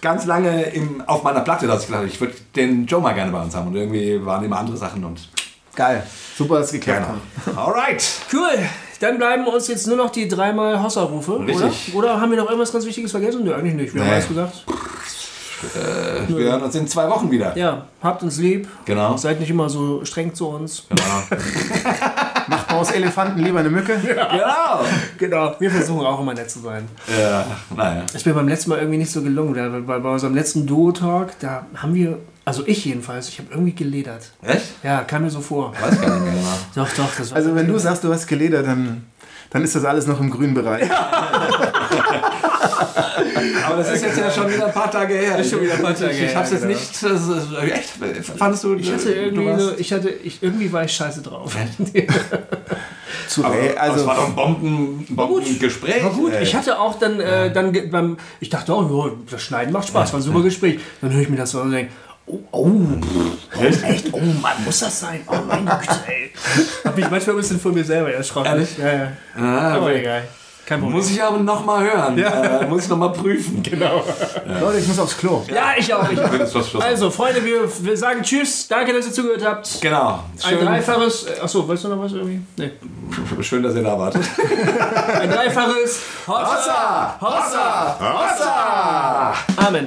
ganz lange im, auf meiner Platte, dass ich gedacht habe, ich würde den Joe mal gerne bei uns haben. Und irgendwie waren immer andere Sachen und Geil. Super, dass es geklappt hat. Alright. Cool. Dann bleiben uns jetzt nur noch die dreimal Hossa-Rufe, oder? Oder haben wir noch irgendwas ganz Wichtiges vergessen? Nö, eigentlich nicht. Wir haben Nee. alles gesagt. Äh, wir hören uns in zwei Wochen wieder. Ja, habt uns lieb. Genau. Seid nicht immer so streng zu uns. Genau. Macht man aus Elefanten lieber eine Mücke? genau. Genau. Wir versuchen auch immer nett zu sein. Ja, naja. Ist mir beim letzten Mal irgendwie nicht so gelungen. weil Bei, bei unserem letzten Duo-Talk, da haben wir, also ich jedenfalls, ich habe irgendwie geledert. Echt? Ja, kam mir so vor. Weiß gar nicht mehr genau. Doch, doch. Das war Also wenn du sagst, du hast geledert, dann, dann ist das alles noch im grünen Bereich. Aber das ist jetzt ja schon wieder ein paar Tage her. Ist schon wieder ein paar Tage ich, Ich her, hab's jetzt genau. nicht. Das ist, echt? Fandest du. ich hatte irgendwie, eine, ich hatte, ich, irgendwie war ich scheiße drauf. Zu Aber, Re- also, das war doch ein Bomben, Bombengespräch. War gut. ey. Ich hatte auch dann, äh, dann beim, ich dachte, oh, ja, das Schneiden macht Spaß, war ein super Gespräch. Dann höre ich mir das so und denke, oh, oh, oh, echt, oh Mann, muss das sein? Oh mein Gott, ey. Hab mich manchmal ein bisschen von mir selber erschrocken. Ehrlich? Ja, ja. Ah, Aber egal. Kein Problem. muss ich aber nochmal hören. Äh, muss ich nochmal prüfen. genau. Leute, ich muss aufs Klo. Ja, ich auch. Ich auch. Also, Freunde, wir, wir sagen Tschüss. Danke, dass ihr zugehört habt. Genau. Ein Schön, dreifaches. äh, Achso, weißt du noch was irgendwie? Nee. schön, dass ihr da wartet. Ein dreifaches. Hossa! Hossa! Hossa! Amen.